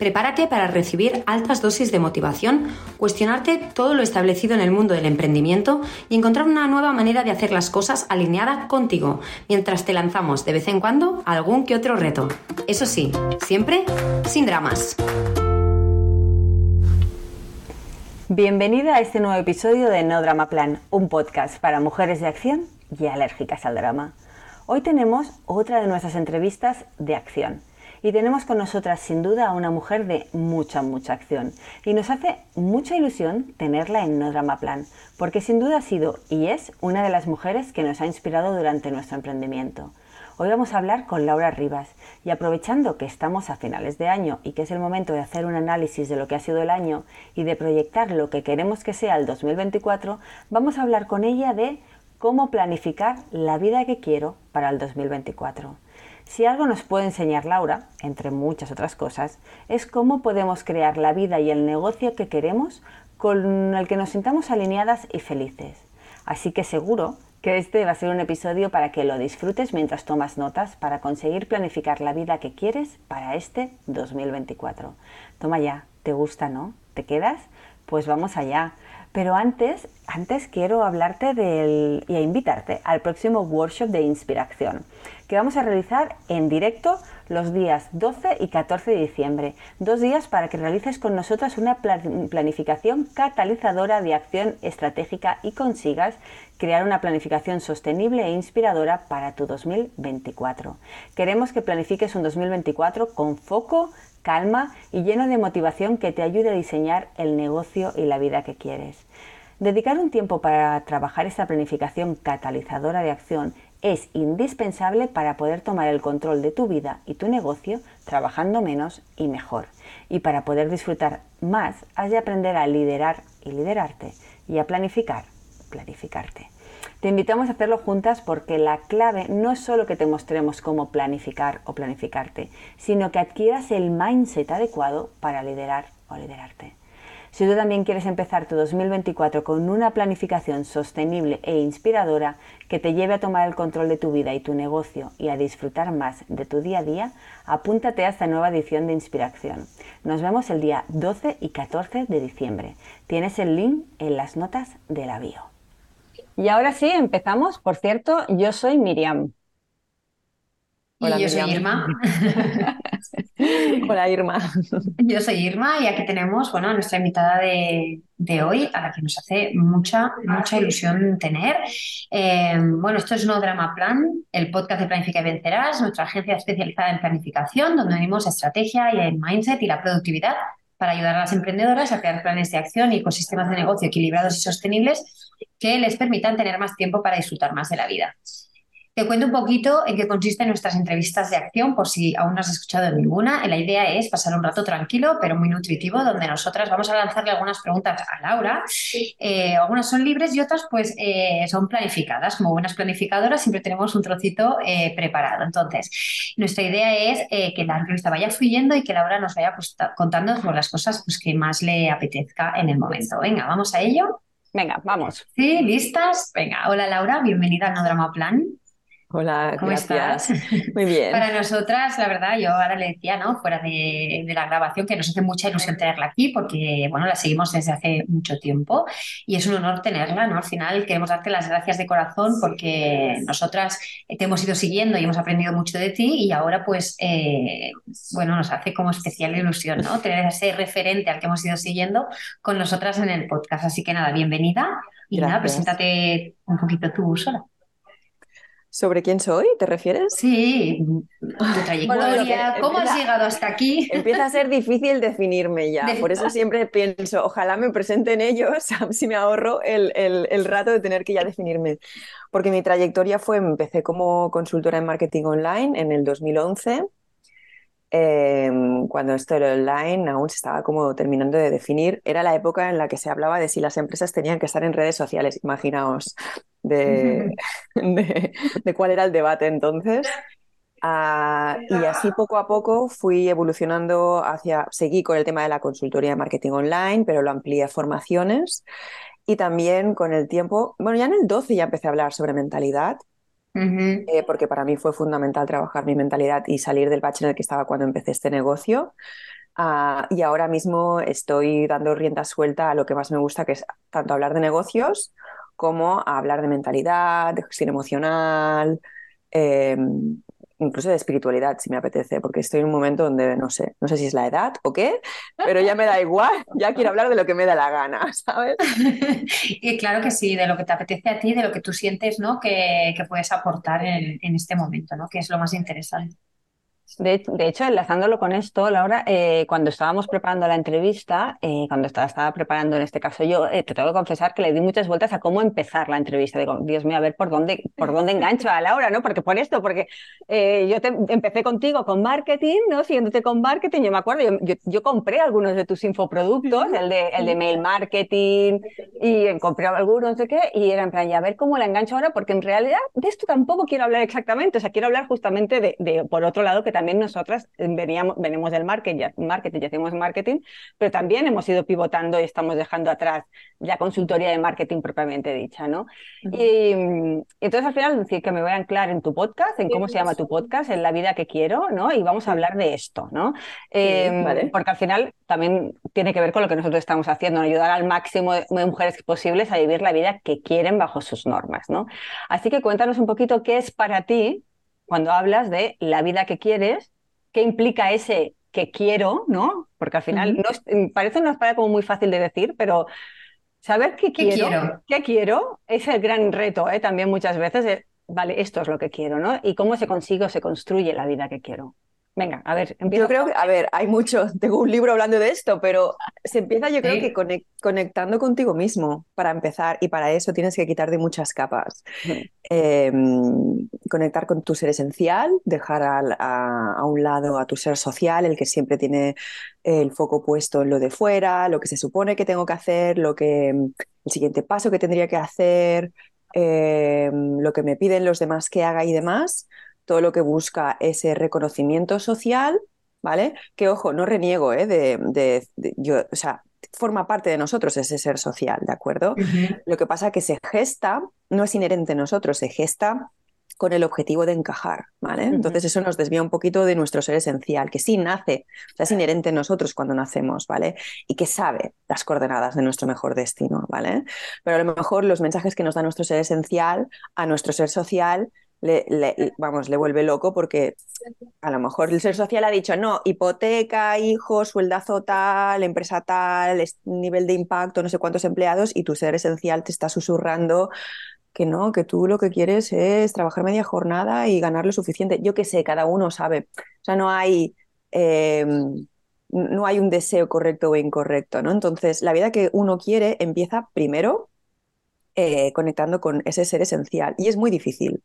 Prepárate para recibir altas dosis de motivación, cuestionarte todo lo establecido en el mundo del emprendimiento y encontrar una nueva manera de hacer las cosas alineada contigo, mientras te lanzamos de vez en cuando algún que otro reto. Eso sí, siempre sin dramas. Bienvenida a este nuevo episodio de No Drama Plan, un podcast para mujeres de acción y alérgicas al drama. Hoy tenemos otra de nuestras entrevistas de acción y tenemos con nosotras sin duda a una mujer de mucha, mucha acción. Y nos hace mucha ilusión tenerla en No Drama Plan, porque sin duda ha sido y es una de las mujeres que nos ha inspirado durante nuestro emprendimiento. Hoy vamos a hablar con Laura Rivas y aprovechando que estamos a finales de año y que es el momento de hacer un análisis de lo que ha sido el año y de proyectar lo que queremos que sea el 2024, vamos a hablar con ella de cómo planificar la vida que quiero para el 2024. Si algo nos puede enseñar Laura, entre muchas otras cosas, es cómo podemos crear la vida y el negocio que queremos con el que nos sintamos alineadas y felices. Así que seguro que este va a ser un episodio para que lo disfrutes mientras tomas notas para conseguir planificar la vida que quieres para este 2024. Toma ya, ¿te gusta, no? ¿Te quedas? Pues vamos allá. Pero antes, antes quiero hablarte del, y invitarte al próximo workshop de inspiración que vamos a realizar en directo los días 12 y 14 de diciembre. Dos días para que realices con nosotras una planificación catalizadora de acción estratégica y consigas crear una planificación sostenible e inspiradora para tu 2024. Queremos que planifiques un 2024 con foco, calma y lleno de motivación que te ayude a diseñar el negocio y la vida que quieres. Dedicar un tiempo para trabajar esta planificación catalizadora de acción es indispensable para poder tomar el control de tu vida y tu negocio trabajando menos y mejor. Y para poder disfrutar más, has de aprender a liderar y liderarte y a planificar, planificarte. Te invitamos a hacerlo juntas porque la clave no es solo que te mostremos cómo planificar o planificarte, sino que adquieras el mindset adecuado para liderar o liderarte. Si tú también quieres empezar tu 2024 con una planificación sostenible e inspiradora que te lleve a tomar el control de tu vida y tu negocio y a disfrutar más de tu día a día, apúntate a esta nueva edición de Inspiración. Nos vemos el día 12 y 14 de diciembre. Tienes el link en las notas de la. Y ahora sí, empezamos. Por cierto, yo soy Miriam. Hola, y yo soy Irma. Hola Irma. Yo soy Irma y aquí tenemos bueno, a nuestra invitada de, hoy, a la que nos hace mucha, mucha ilusión tener. Eh, bueno, esto es No Drama Plan, el podcast de Planifica y Vencerás, nuestra agencia especializada en planificación, donde unimos estrategia y el mindset y la productividad para ayudar a las emprendedoras a crear planes de acción y ecosistemas de negocio equilibrados y sostenibles que les permitan tener más tiempo para disfrutar más de la vida. Te cuento un poquito en qué consisten nuestras entrevistas de acción, por si aún no has escuchado ninguna. La idea es pasar un rato tranquilo, pero muy nutritivo, donde nosotras vamos a lanzarle algunas preguntas a Laura. Eh, algunas son libres y otras, pues, eh, son planificadas. Como buenas planificadoras, siempre tenemos un trocito eh, preparado. Entonces, nuestra idea es que la entrevista vaya fluyendo y que Laura nos vaya pues, contando las cosas pues, que más le apetezca en el momento. Venga, vamos a ello. Venga, vamos. Sí, listas. Venga, hola Laura, bienvenida al No Drama Plan. Hola, ¿cómo estás? Muy bien. Para nosotras, la verdad, yo ahora le decía, ¿no? Fuera de, la grabación, que nos hace mucha ilusión tenerla aquí, porque, bueno, la seguimos desde hace mucho tiempo y es un honor tenerla, ¿no? Al final queremos darte las gracias de corazón porque nosotras te hemos ido siguiendo y hemos aprendido mucho de ti y ahora, pues, eh, bueno, nos hace como especial ilusión, ¿no? Tener ese referente al que hemos ido siguiendo con nosotras en el podcast. Así que nada, bienvenida y nada, preséntate un poquito tú sola. ¿Sobre quién soy? ¿Te refieres? Sí, tu trayectoria, ¿cómo has llegado hasta aquí? Empieza a ser difícil definirme ya, por eso siempre pienso, ojalá me presenten ellos, si me ahorro el, el, rato de tener que ya definirme. Porque mi trayectoria fue, empecé como consultora en marketing online en el 2011, em, cuando esto era online aún se estaba como terminando de definir, era la época en la que se hablaba de si las empresas tenían que estar en redes sociales, imaginaos de, de, cuál era el debate entonces. Ah, y así poco a poco fui evolucionando hacia, seguí con el tema de la consultoría de marketing online, pero lo amplié a formaciones. Y también con el tiempo, bueno, ya en el 12 ya empecé a hablar sobre mentalidad, eh, porque para mí fue fundamental trabajar mi mentalidad y salir del bache en el que estaba cuando empecé este negocio. Ah, y ahora mismo estoy dando rienda suelta a lo que más me gusta, que es tanto hablar de negocios como hablar de mentalidad, de gestión emocional, em, incluso de espiritualidad, si me apetece, porque estoy en un momento donde no sé, no sé si es la edad o qué, pero ya me da igual, ya quiero hablar de lo que me da la gana, ¿sabes? y claro que sí, de lo que te apetece a ti, de lo que tú sientes, ¿no? Que, puedes aportar en, en, este momento, ¿no? Que es lo más interesante. De, hecho, enlazándolo con esto, Laura, eh, cuando estábamos preparando la entrevista, eh, cuando estaba, estaba, preparando en este caso yo, eh, te tengo que confesar que le di muchas vueltas a cómo empezar la entrevista. Digo, Dios mío, a ver por dónde, por dónde engancho a Laura, ¿no? Porque por esto, porque yo te, empecé contigo con marketing, ¿no? Siguiéndote con marketing, yo me acuerdo, yo, yo, compré algunos de tus infoproductos, el de, el de mail marketing, y compré algunos, no sé qué, y era en plan, ya a ver cómo la engancho ahora, porque en realidad de esto tampoco quiero hablar exactamente, o sea, quiero hablar justamente de, de por otro lado, que también también nosotras veníamos, venimos del marketing, marketing y hacemos marketing, pero también hemos ido pivotando y estamos dejando atrás la consultoría de marketing propiamente dicha, ¿no? y, entonces al final decir que me voy a anclar en tu podcast, en cómo se llama tu podcast, en la vida que quiero, ¿no? Y vamos a hablar de esto, ¿no? Em, porque al final también tiene que ver con lo que nosotros estamos haciendo, ayudar al máximo de mujeres posibles a vivir la vida que quieren bajo sus normas, ¿no? Así que cuéntanos un poquito qué es para ti cuando hablas de la vida que quieres, qué implica ese que quiero, ¿no? Porque al final no parece una palabra como muy fácil de decir, pero saber qué, quiero, qué quiero es el gran reto, ¿eh? también muchas veces, vale, esto es lo que quiero, ¿no? Y cómo se consigue o se construye la vida que quiero. Venga, a ver, Yo creo que, a ver, hay mucho, tengo un libro hablando de esto, pero se empieza yo creo que conectando contigo mismo. Para empezar y para eso tienes que quitar de muchas capas. Em, conectar con tu ser esencial, dejar a, un lado a tu ser social, el que siempre tiene el foco puesto en lo de fuera, lo que se supone que tengo que hacer, lo que el siguiente paso que tendría que hacer, em, lo que me piden los demás que haga y demás todo lo que busca ese reconocimiento social, ¿vale? Que ojo, no reniego, ¿eh? De, yo, o sea, forma parte de nosotros ese ser social, ¿de acuerdo? Lo que pasa es que se gesta, no es inherente a nosotros, se gesta con el objetivo de encajar, ¿vale? Entonces eso nos desvía un poquito de nuestro ser esencial, que sí nace, o sea, es inherente en nosotros cuando nacemos, ¿vale? Y que sabe las coordenadas de nuestro mejor destino, ¿vale? Pero a lo mejor los mensajes que nos da nuestro ser esencial a nuestro ser social le, vamos, le vuelve loco porque a lo mejor el ser social ha dicho, no, hipoteca, hijos, sueldazo tal, empresa tal, nivel de impacto, no sé cuántos empleados, y tu ser esencial te está susurrando que no, que tú lo que quieres es trabajar media jornada y ganar lo suficiente. Yo qué sé, cada uno sabe. O sea, no hay, em, no hay un deseo correcto o incorrecto, ¿no? Entonces, la vida que uno quiere empieza primero eh, conectando con ese ser esencial y es muy difícil.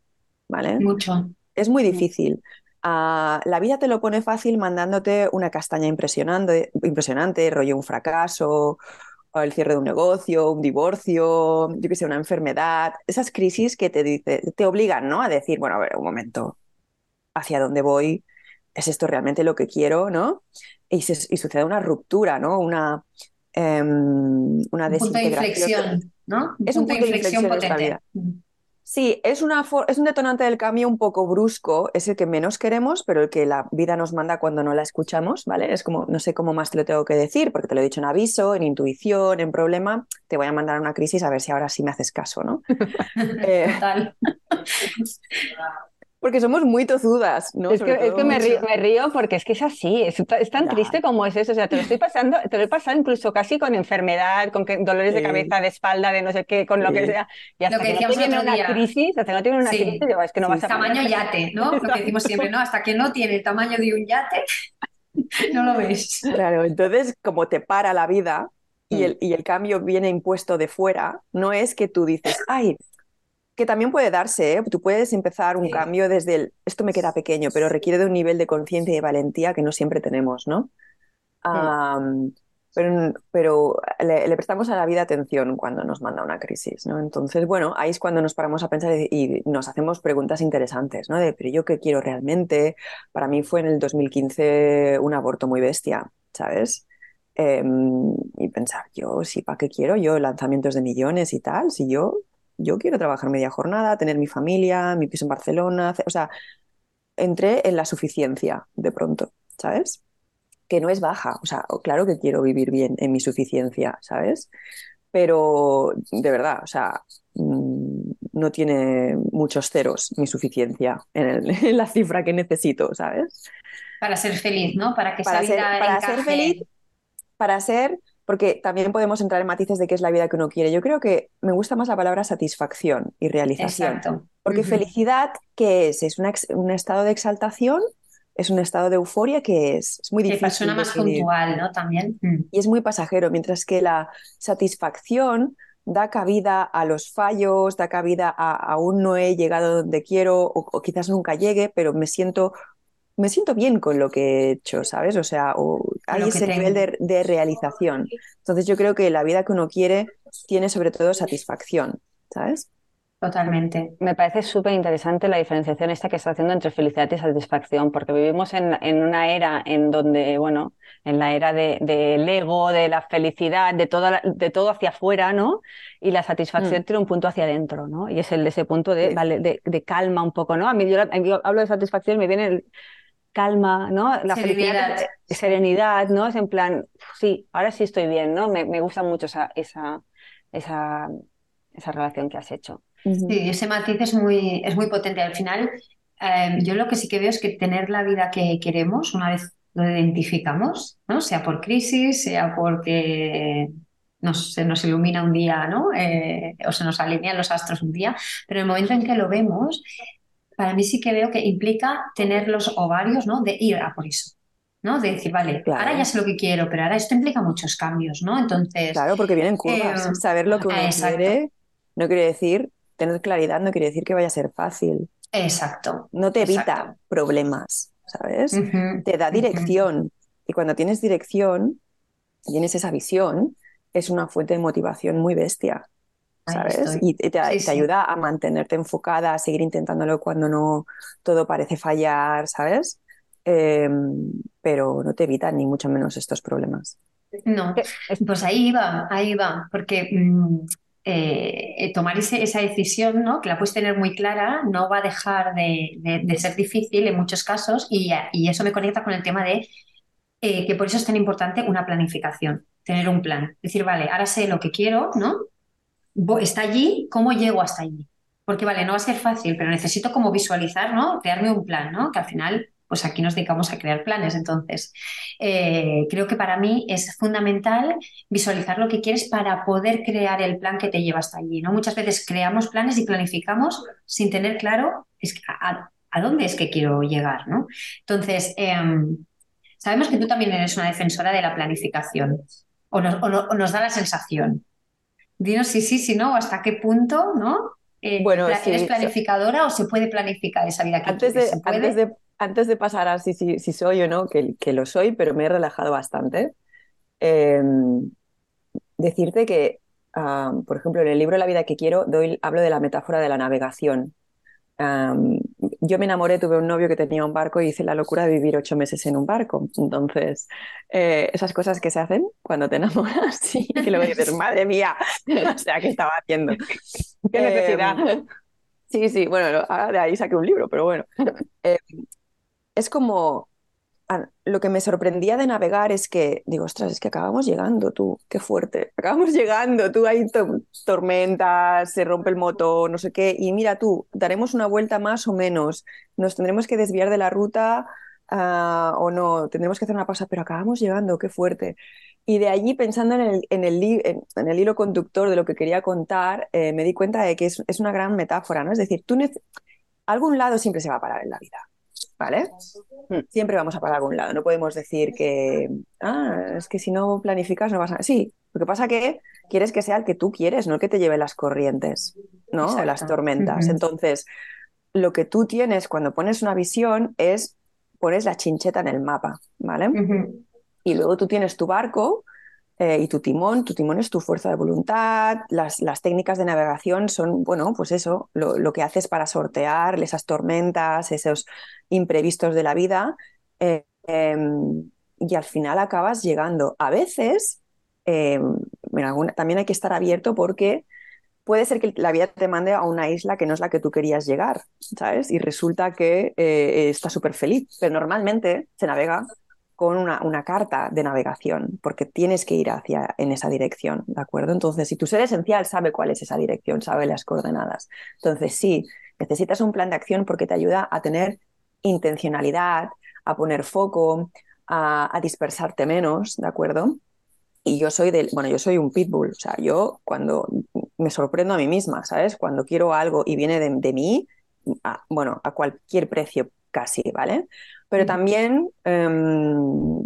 ¿Vale? Mucho. Es muy difícil. Ah, la vida te lo pone fácil mandándote una castaña impresionante, impresionante, rollo un fracaso, el cierre de un negocio, un divorcio, yo que sé, una enfermedad, esas crisis que te, dice, te obligan ¿no? a decir, bueno, a ver, un momento, ¿hacia dónde voy? ¿Es esto realmente lo que quiero? ¿no? Y, sucede una ruptura, ¿no? Una, um, una desintegración. ¿no? es un punto de inflexión, potente. Sí, es, una es un detonante del cambio un poco brusco, es el que menos queremos, pero el que la vida nos manda cuando no la escuchamos, ¿vale? Es como, no sé cómo más te lo tengo que decir, porque te lo he dicho en aviso, en intuición, en problema, te voy a mandar a una crisis a ver si ahora sí me haces caso, ¿no? eh, Total. porque somos muy tozudas, ¿no? Es que, me, río, porque es que es así, es, tan triste como es eso, o sea, te lo estoy pasando, te lo he pasado incluso casi con enfermedad, con dolores de cabeza, de espalda, de no sé qué, con lo que sea, y hasta lo que, que no tiene una crisis, hasta que no tiene una crisis, es que no vas a Tamaño yate, ¿no? Lo que decimos siempre, ¿no? Hasta que no tiene el tamaño de un yate, no lo ves. Claro, entonces como te para la vida, y mm. el, y el, cambio viene impuesto de fuera, no es que tú dices, ay, que también puede darse, ¿eh? tú puedes empezar un cambio desde el, esto me queda pequeño, pero requiere de un nivel de conciencia y de valentía que no siempre tenemos, ¿no? pero, pero le, prestamos a la vida atención cuando nos manda una crisis, ¿no? Entonces, bueno, ahí es cuando nos paramos a pensar y, nos hacemos preguntas interesantes, ¿no? De, pero yo qué quiero realmente. Para mí fue en el 2015 un aborto muy bestia, ¿sabes? Em, y pensar, yo, sí, ¿para qué quiero yo lanzamientos de millones y tal? Si yo yo quiero trabajar media jornada, tener mi familia, mi piso en Barcelona, o sea, entré en la suficiencia de pronto, ¿sabes? Que no es baja, o sea, claro que quiero vivir bien en mi suficiencia, ¿sabes? Pero de verdad, o sea, mm, no tiene muchos ceros mi suficiencia en, la cifra que necesito, ¿sabes? Para ser feliz, ¿no? Para que para ser, para ser feliz, para ser porque también podemos entrar en matices de qué es la vida que uno quiere. Yo creo que me gusta más la palabra satisfacción y realización. Exacto. Porque felicidad, ¿qué es? ¿Es un estado de exaltación? ¿Es un estado de euforia? ¿Qué es? Es muy difícil. persona más puntual, ¿no? También. Mm. Y es muy pasajero, mientras que la satisfacción da cabida a los fallos, da cabida a aún no he llegado donde quiero o quizás nunca llegue, pero me siento me siento bien con lo que he hecho, ¿sabes? O sea, hay ese nivel de, realización. Entonces yo creo que la vida que uno quiere tiene sobre todo satisfacción, ¿sabes? Totalmente. Me parece súper interesante la diferenciación esta que está haciendo entre felicidad y satisfacción, porque vivimos en, una era en donde, bueno, en la era del de, ego, de la felicidad, de todo, de todo hacia afuera, ¿no? Y la satisfacción mm. tiene un punto hacia adentro, ¿no? Y es el de ese punto de, de, calma un poco, ¿no? A mí yo, hablo de satisfacción y me viene el, calma, ¿no? La serenidad. serenidad, ¿no? Es en plan, sí, ahora sí estoy bien, ¿no? Me, me gusta mucho esa, esa, esa, esa, relación que has hecho. Sí, ese matiz es muy, es muy potente. Al final, em, yo lo que sí que veo es que tener la vida que queremos, una vez lo identificamos, ¿no? Sea por crisis, sea porque nos, se nos ilumina un día, ¿no? Eh, o se nos alinean los astros un día, pero en el momento en que lo vemos, para mí sí que veo que implica tener los ovarios, ¿no? De ir a por eso. ¿no? De decir, vale, ahora ya sé lo que quiero, pero ahora esto implica muchos cambios, ¿no? Entonces. Claro, porque vienen curvas. Eh, Saber lo que uno quiere no quiere decir, tener claridad no quiere decir que vaya a ser fácil. Exacto. No te evita problemas, ¿sabes? te da dirección. Y cuando tienes dirección, tienes esa visión, es una fuente de motivación muy bestia. ¿Sabes? Y te, ayuda a mantenerte enfocada, a seguir intentándolo cuando no todo parece fallar, ¿sabes? Em, pero no te evitan ni mucho menos estos problemas. No, pues ahí va, ahí va, porque mm, eh, tomar esa decisión, ¿no? que la puedes tener muy clara, no va a dejar de, ser difícil en muchos casos y, eso me conecta con el tema de eh, que por eso es tan importante una planificación, tener un plan. Decir, vale, ahora sé lo que quiero, ¿no? Está allí, ¿cómo llego hasta allí? Porque vale, no va a ser fácil, pero necesito como visualizar, ¿no? Crearme un plan, ¿no? Que al final, pues aquí nos dedicamos a crear planes. Entonces, eh, creo que para mí es fundamental visualizar lo que quieres para poder crear el plan que te lleva hasta allí, ¿no? Muchas veces creamos planes y planificamos sin tener claro a, dónde es que quiero llegar, ¿no? Entonces, em, sabemos que tú también eres una defensora de la planificación o nos da la sensación. Dinos si sí, si no, hasta qué punto, ¿no? Eh, bueno, ¿Eres planificadora o se puede planificar esa vida que antes De, antes, de, antes de pasar a si, si, soy o no, que, que, lo soy, pero me he relajado bastante, em, decirte que, ah, por ejemplo, en el libro La vida que quiero doy, hablo de la metáfora de la navegación yo me enamoré, tuve un novio que tenía un barco y hice la locura de vivir ocho meses en un barco. Entonces, eh, esas cosas que se hacen cuando te enamoras, sí, que luego dices, madre mía, o sea, ¿qué estaba haciendo? ¿Qué necesidad? Em, sí, sí, bueno, ahora de ahí saqué un libro, pero bueno. Em, es como lo que me sorprendía de navegar es que, digo, ostras, es que acabamos llegando tú, qué fuerte, acabamos llegando, tú hay tormentas, se rompe el motor, no sé qué, y mira tú, daremos una vuelta más o menos, nos tendremos que desviar de la ruta uh, o no, tendremos que hacer una pausa, pero acabamos llegando, qué fuerte. Y de allí, pensando en el, hilo conductor de lo que quería contar, eh, me di cuenta de que es, una gran metáfora, ¿no? Es decir, tú algún lado siempre se va a parar en la vida. ¿Vale? Siempre vamos a parar a algún lado. No podemos decir que, ah, es que si no planificas no vas a... Sí, lo que pasa que quieres que sea el que tú quieres, no el que te lleve las corrientes, ¿no? Las tormentas. Entonces, lo que tú tienes cuando pones una visión es, pones la chincheta en el mapa, ¿vale? Y luego tú tienes tu barco eh, y tu timón, tu timón es tu fuerza de voluntad, las, las técnicas de navegación son, bueno, pues eso, lo, que haces para sortear esas tormentas, esos imprevistos de la vida, em, y al final acabas llegando. A veces, em, también hay que estar abierto porque puede ser que la vida te mande a una isla que no es la que tú querías llegar, ¿sabes? Y resulta que eh, estás súper feliz, pero normalmente se navega con una, carta de navegación, porque tienes que ir hacia en esa dirección, ¿de acuerdo? Entonces, si tu ser esencial sabe cuál es esa dirección, sabe las coordenadas. Entonces, sí, necesitas un plan de acción porque te ayuda a tener intencionalidad, a poner foco, a, dispersarte menos, ¿de acuerdo? Y yo soy del, bueno, yo soy un pitbull, o sea, yo cuando me sorprendo a mí misma, ¿sabes? Cuando quiero algo y viene de, de mí, bueno, a cualquier precio casi, ¿vale? Pero también em,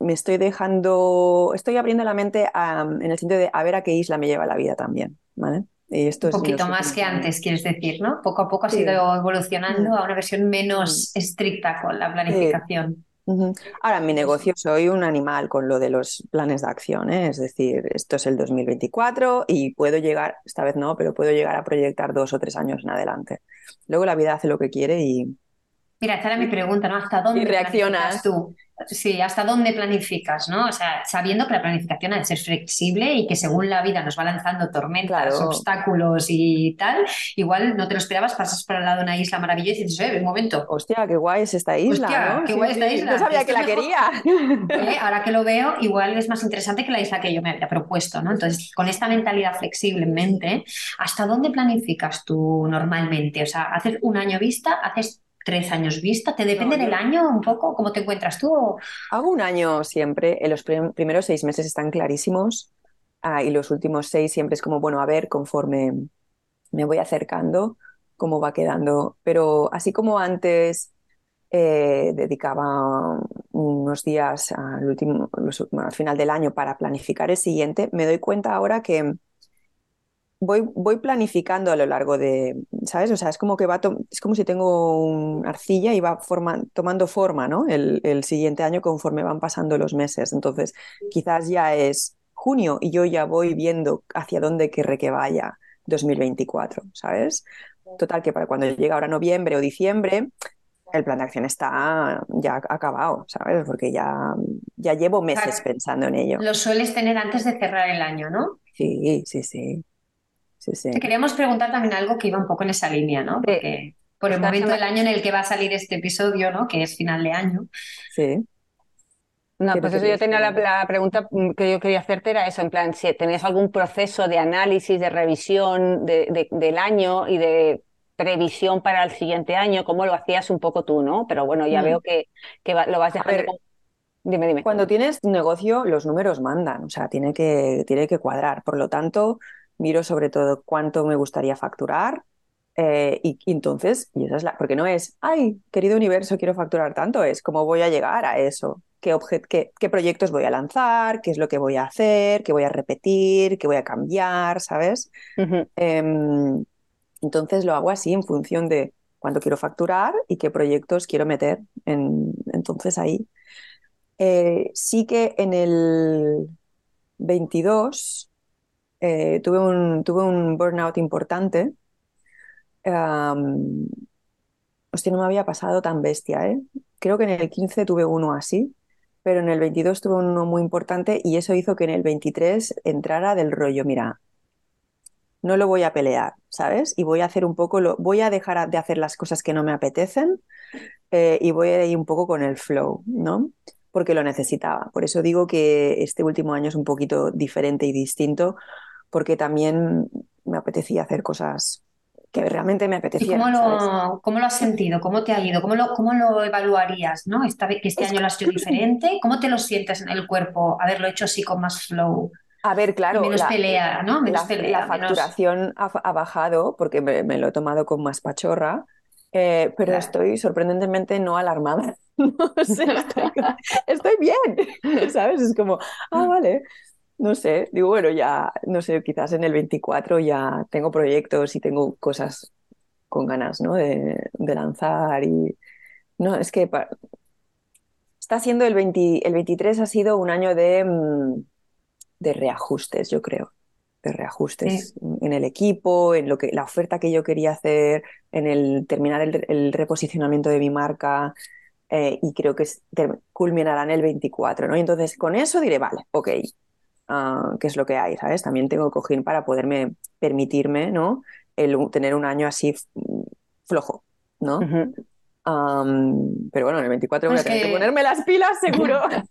me estoy dejando, estoy abriendo la mente en el sentido de a ver a qué isla me lleva la vida también, ¿vale? Y esto Un poquito más que antes, quieres decir, ¿no? Poco a poco ha ido evolucionando a una versión menos estricta con la planificación. Ahora, en mi negocio soy un animal con lo de los planes de acción, ¿eh? es decir, esto es el 2024 y puedo llegar, esta vez no, pero puedo llegar a proyectar dos o tres años en adelante. Luego la vida hace lo que quiere y, Mira, esta era mi pregunta, ¿no? ¿Hasta dónde reaccionas tú? Sí, ¿hasta dónde planificas, no? O sea, sabiendo que la planificación ha de ser flexible y que según la vida nos va lanzando tormentas, obstáculos y tal, igual no te lo esperabas, pasas por al lado de una isla maravillosa y dices, eh, un momento. Hostia, qué guay es esta isla, Hostia, qué guay esta isla. No sabía que la quería. ¿Eh? Ahora que lo veo, igual es más interesante que la isla que yo me había propuesto, ¿no? Entonces, con esta mentalidad flexible en mente, ¿hasta dónde planificas tú normalmente? O sea, ¿haces un año vista? ¿Haces tres años vista? ¿Te depende del año un poco? ¿Cómo te encuentras tú? Hago un año siempre. En los primeros seis meses están clarísimos ah, y los últimos seis siempre es como, bueno, a ver, conforme me voy acercando, cómo va quedando. Pero así como antes eh, dedicaba unos días al, último, al final del año para planificar el siguiente, me doy cuenta ahora que voy, voy planificando a lo largo de, ¿sabes? O sea, es como que va, es como si tengo una arcilla y va tomando forma, ¿no? El, el, siguiente año conforme van pasando los meses. Entonces, quizás ya es junio y yo ya voy viendo hacia dónde querré que vaya 2024, ¿sabes? Total, que para cuando llegue ahora noviembre o diciembre, el plan de acción está ya acabado, ¿sabes? Porque ya, ya llevo meses pensando en ello. Lo sueles tener antes de cerrar el año, ¿no? Sí, sí, sí. Te queríamos preguntar también algo que iba un poco en esa línea, ¿no? Porque por el momento del año en el que va a salir este episodio, ¿no? Que es final de año. Sí. No, pues eso yo tenía la, pregunta que yo quería hacerte era eso, en plan, si tenías algún proceso de análisis, de revisión del año y de previsión para el siguiente año, cómo lo hacías un poco tú, ¿no? Pero bueno, ya mm. veo que, que lo vas dejando. Dime, dime. Cuando tienes negocio, los números mandan, o sea, tiene que, tiene que cuadrar. Por lo tanto, miro sobre todo cuánto me gustaría facturar. Eh, y, entonces, y esa es la, porque no es, ay, querido universo, quiero facturar tanto, es cómo voy a llegar a eso, qué, qué, qué, proyectos voy a lanzar, qué es lo que voy a hacer, qué voy a repetir, qué voy a cambiar, ¿sabes? Em, entonces lo hago así en función de cuánto quiero facturar y qué proyectos quiero meter. En, entonces ahí. Eh, sí que en el 22 eh, tuve, un, tuve un burnout importante. hostia, no me había pasado tan bestia, ¿eh? Creo que en el 15 tuve uno así, pero en el 22 tuve uno muy importante y eso hizo que en el 23 entrara del rollo, mira, no lo voy a pelear, ¿sabes? Y voy a hacer un poco, lo, voy a dejar de hacer las cosas que no me apetecen eh, y voy ahí un poco con el flow, ¿no? Porque lo necesitaba. Por eso digo que este último año es un poquito diferente y distinto, porque también me apetecía hacer cosas que realmente me apetecían. ¿Y cómo lo, cómo lo has sentido? ¿Cómo te ha ido? ¿Cómo lo, cómo lo evaluarías? ¿no? Esta, que este año lo has hecho diferente. ¿Cómo te lo sientes en el cuerpo haberlo hecho así con más flow? A ver, claro. menos la, pelea, ¿no? Menos la, pelea, la facturación ha, ha, bajado porque me, me, lo he tomado con más pachorra, eh, pero Claro. estoy sorprendentemente no alarmada. No sé, estoy, estoy bien, ¿sabes? Es como, ah, vale. No sé, digo, bueno, ya, no sé, quizás en el 24 ya tengo proyectos y tengo cosas con ganas, ¿no? De, de lanzar y... No, es que pa- está siendo el 20, el 23 ha sido un año de, mm, de reajustes, yo creo. De reajustes en el equipo, en lo que, la oferta que yo quería hacer, en el terminar el, el reposicionamiento de mi marca. eh, y creo que culminará en el 24, ¿no? Y entonces con eso diré, vale, ok, ah, ¿qué es lo que hay? ¿Sabes? También tengo cojín para poderme permitirme, ¿no? El tener un año así flojo, ¿no? Ujú. Am, pero bueno, en el 24 voy a tener que que- ponerme las pilas, seguro.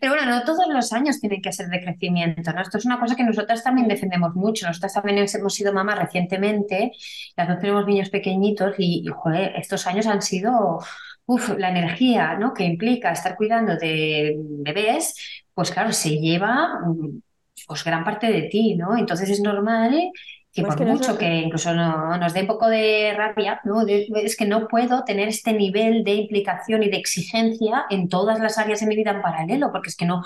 Pero bueno, no todos los años tienen que ser de crecimiento, ¿no? Esto es una cosa que nosotras también defendemos mucho. Nosotras también hemos sido mamás recientemente, las dos tenemos niños pequeñitos y, y, joder, estos años han sido, uf, la energía, ¿no? que implica estar cuidando de bebés, pues claro, se lleva mm, pues gran parte de ti, ¿no? Entonces es normal que Pues por que mucho que incluso no- nos dé un poco de rabia, ¿no? De- es que no puedo tener este nivel de implicación y de exigencia en todas las áreas de mi vida en paralelo, porque es que no,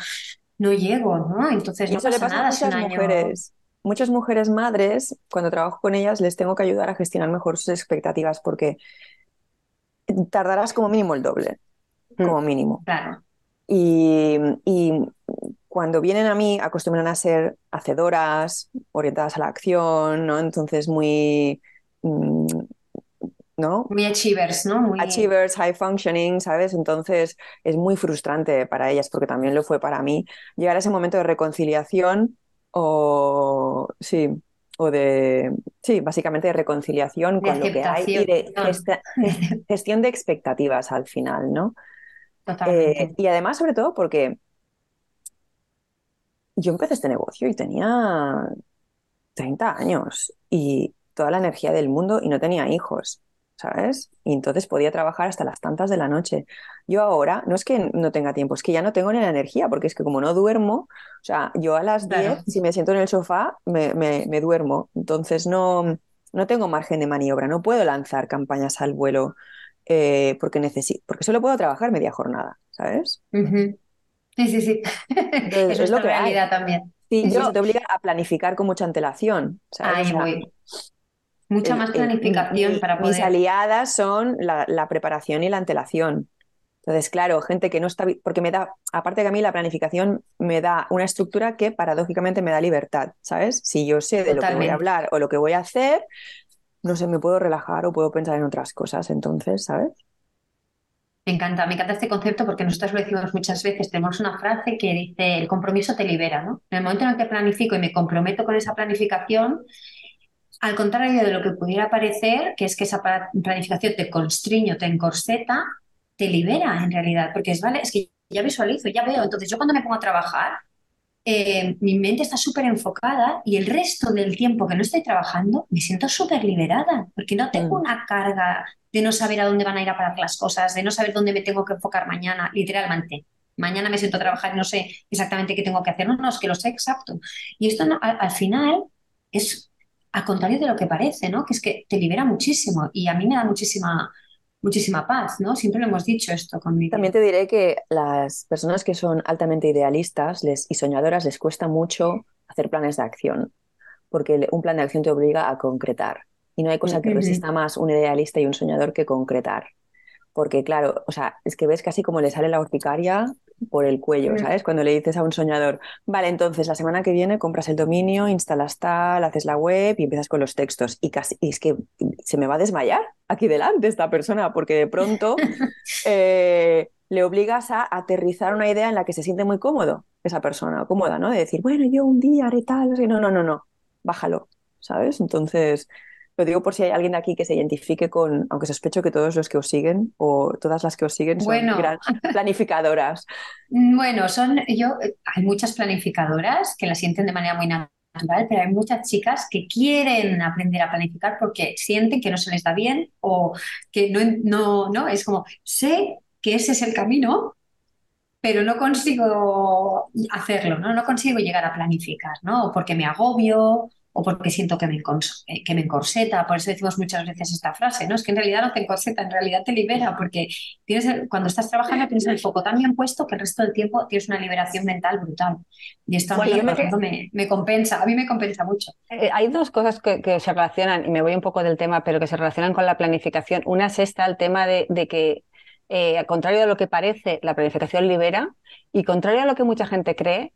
no llego, ¿no? Entonces no eso le pasa a nada un muchas año... mujeres. Muchas mujeres madres, cuando trabajo con ellas, les tengo que ayudar a gestionar mejor sus expectativas porque tardarás como mínimo el doble, como mínimo. Claro, Y, y cuando vienen a mí, acostumbran a ser hacedoras, orientadas a la acción, ¿no? Entonces muy, mm, ¿no? muy achievers, ¿no? Muy... Achievers, high functioning, ¿sabes? Entonces es muy frustrante para ellas, porque también lo fue para mí, llegar a ese momento de reconciliación o, sí, o de, sí, básicamente de reconciliación De con lo que hay y de gesta- gestión de expectativas al final, ¿no? Totalmente. Eh, y además, sobre todo, porque yo empecé este negocio y tenía 30 años y toda la energía del mundo y no tenía hijos, ¿sabes? Y entonces podía trabajar hasta las tantas de la noche. Yo ahora, no es que no tenga tiempo, es que ya no tengo ni la energía, porque es que como no duermo, o sea, yo a las 10, Claro. si me siento en el sofá, me, me- me duermo. Entonces no, no tengo margen de maniobra, no puedo lanzar campañas al vuelo eh, porque necesito, porque solo puedo trabajar media jornada, ¿sabes? Sí, sí, sí. Entonces, Es es lo que hay. realidad también. Sí, yo te obliga a planificar con mucha antelación, ¿sabes? O Ahí sea, voy. Mucha más planificación para mis poder... aliadas son la, la preparación y la antelación. Entonces, claro, gente que no está, porque me da, aparte que a mí la planificación me da una estructura que paradójicamente me da libertad, ¿sabes? Si yo sé de lo que voy a hablar o lo que voy a hacer, no sé, me puedo relajar o puedo pensar en otras cosas, entonces, ¿sabes? Me encanta, me encanta este concepto porque nosotros lo decimos muchas veces. Tenemos una frase que dice, el compromiso te libera, ¿no? En el momento en el que planifico y me comprometo con esa planificación, al contrario de lo que pudiera parecer, que es que esa planificación te constriño, te encorseta, te libera en realidad, porque es, vale, es que ya visualizo, ya veo. Entonces yo cuando me pongo a trabajar, eh, mi mente está súper enfocada y el resto del tiempo que no estoy trabajando me siento súper liberada, porque no tengo Mm. una carga de no saber a dónde van a ir a parar las cosas, de no saber dónde me tengo que enfocar mañana, literalmente. Mañana me siento a trabajar y no sé exactamente qué tengo que hacer. No, no, es que lo sé exacto. Y esto no- al, al final es al contrario de lo que parece, ¿no? Que es que te libera muchísimo y a mí me da muchísima, muchísima paz, ¿no? Siempre lo hemos dicho esto conmigo. También te diré que las personas que son altamente idealistas les, y soñadoras les cuesta mucho hacer planes de acción, porque un plan de acción te obliga a concretar. Y no hay cosa que resista más un idealista y un soñador que concretar. Porque, claro, o sea, es que ves casi como le sale la urticaria por el cuello, Ujú. ¿sabes? Cuando le dices a un soñador, vale, entonces la semana que viene compras el dominio, instalas tal, haces la web y empiezas con los textos. Y casi, y es que se me va a desmayar aquí delante esta persona, porque de pronto eh, le obligas a aterrizar una idea en la que se siente muy cómodo esa persona, cómoda, ¿no? De decir, bueno, yo un día haré tal, no, no, no, no, bájalo, ¿sabes? Entonces, Lo digo por si hay alguien aquí que se identifique con, aunque sospecho que todos los que os siguen o todas las que os siguen son grandes planificadoras. Bueno, son yo, hay muchas planificadoras que la sienten de manera muy natural, pero hay muchas chicas que quieren aprender a planificar porque sienten que no se les da bien o que no, no, no, es como, sé que ese es el camino, pero no consigo hacerlo, ¿no? No consigo llegar a planificar, ¿no? Porque me agobio o porque siento que me, eh, que me encorseta. Por eso decimos muchas veces esta frase, ¿no? Es que en realidad no te encorseta, en realidad te libera, porque tienes cuando estás trabajando tienes el foco tan bien puesto que el resto del tiempo tienes una liberación mental brutal. Y esto a mí, me, compensa, a mí me compensa mucho. Eh, hay dos cosas que, se relacionan, y me voy un poco del tema, pero que se relacionan con la planificación. Una es esta, el tema de, de que eh, al contrario de lo que parece, la planificación libera y contrario a lo que mucha gente cree,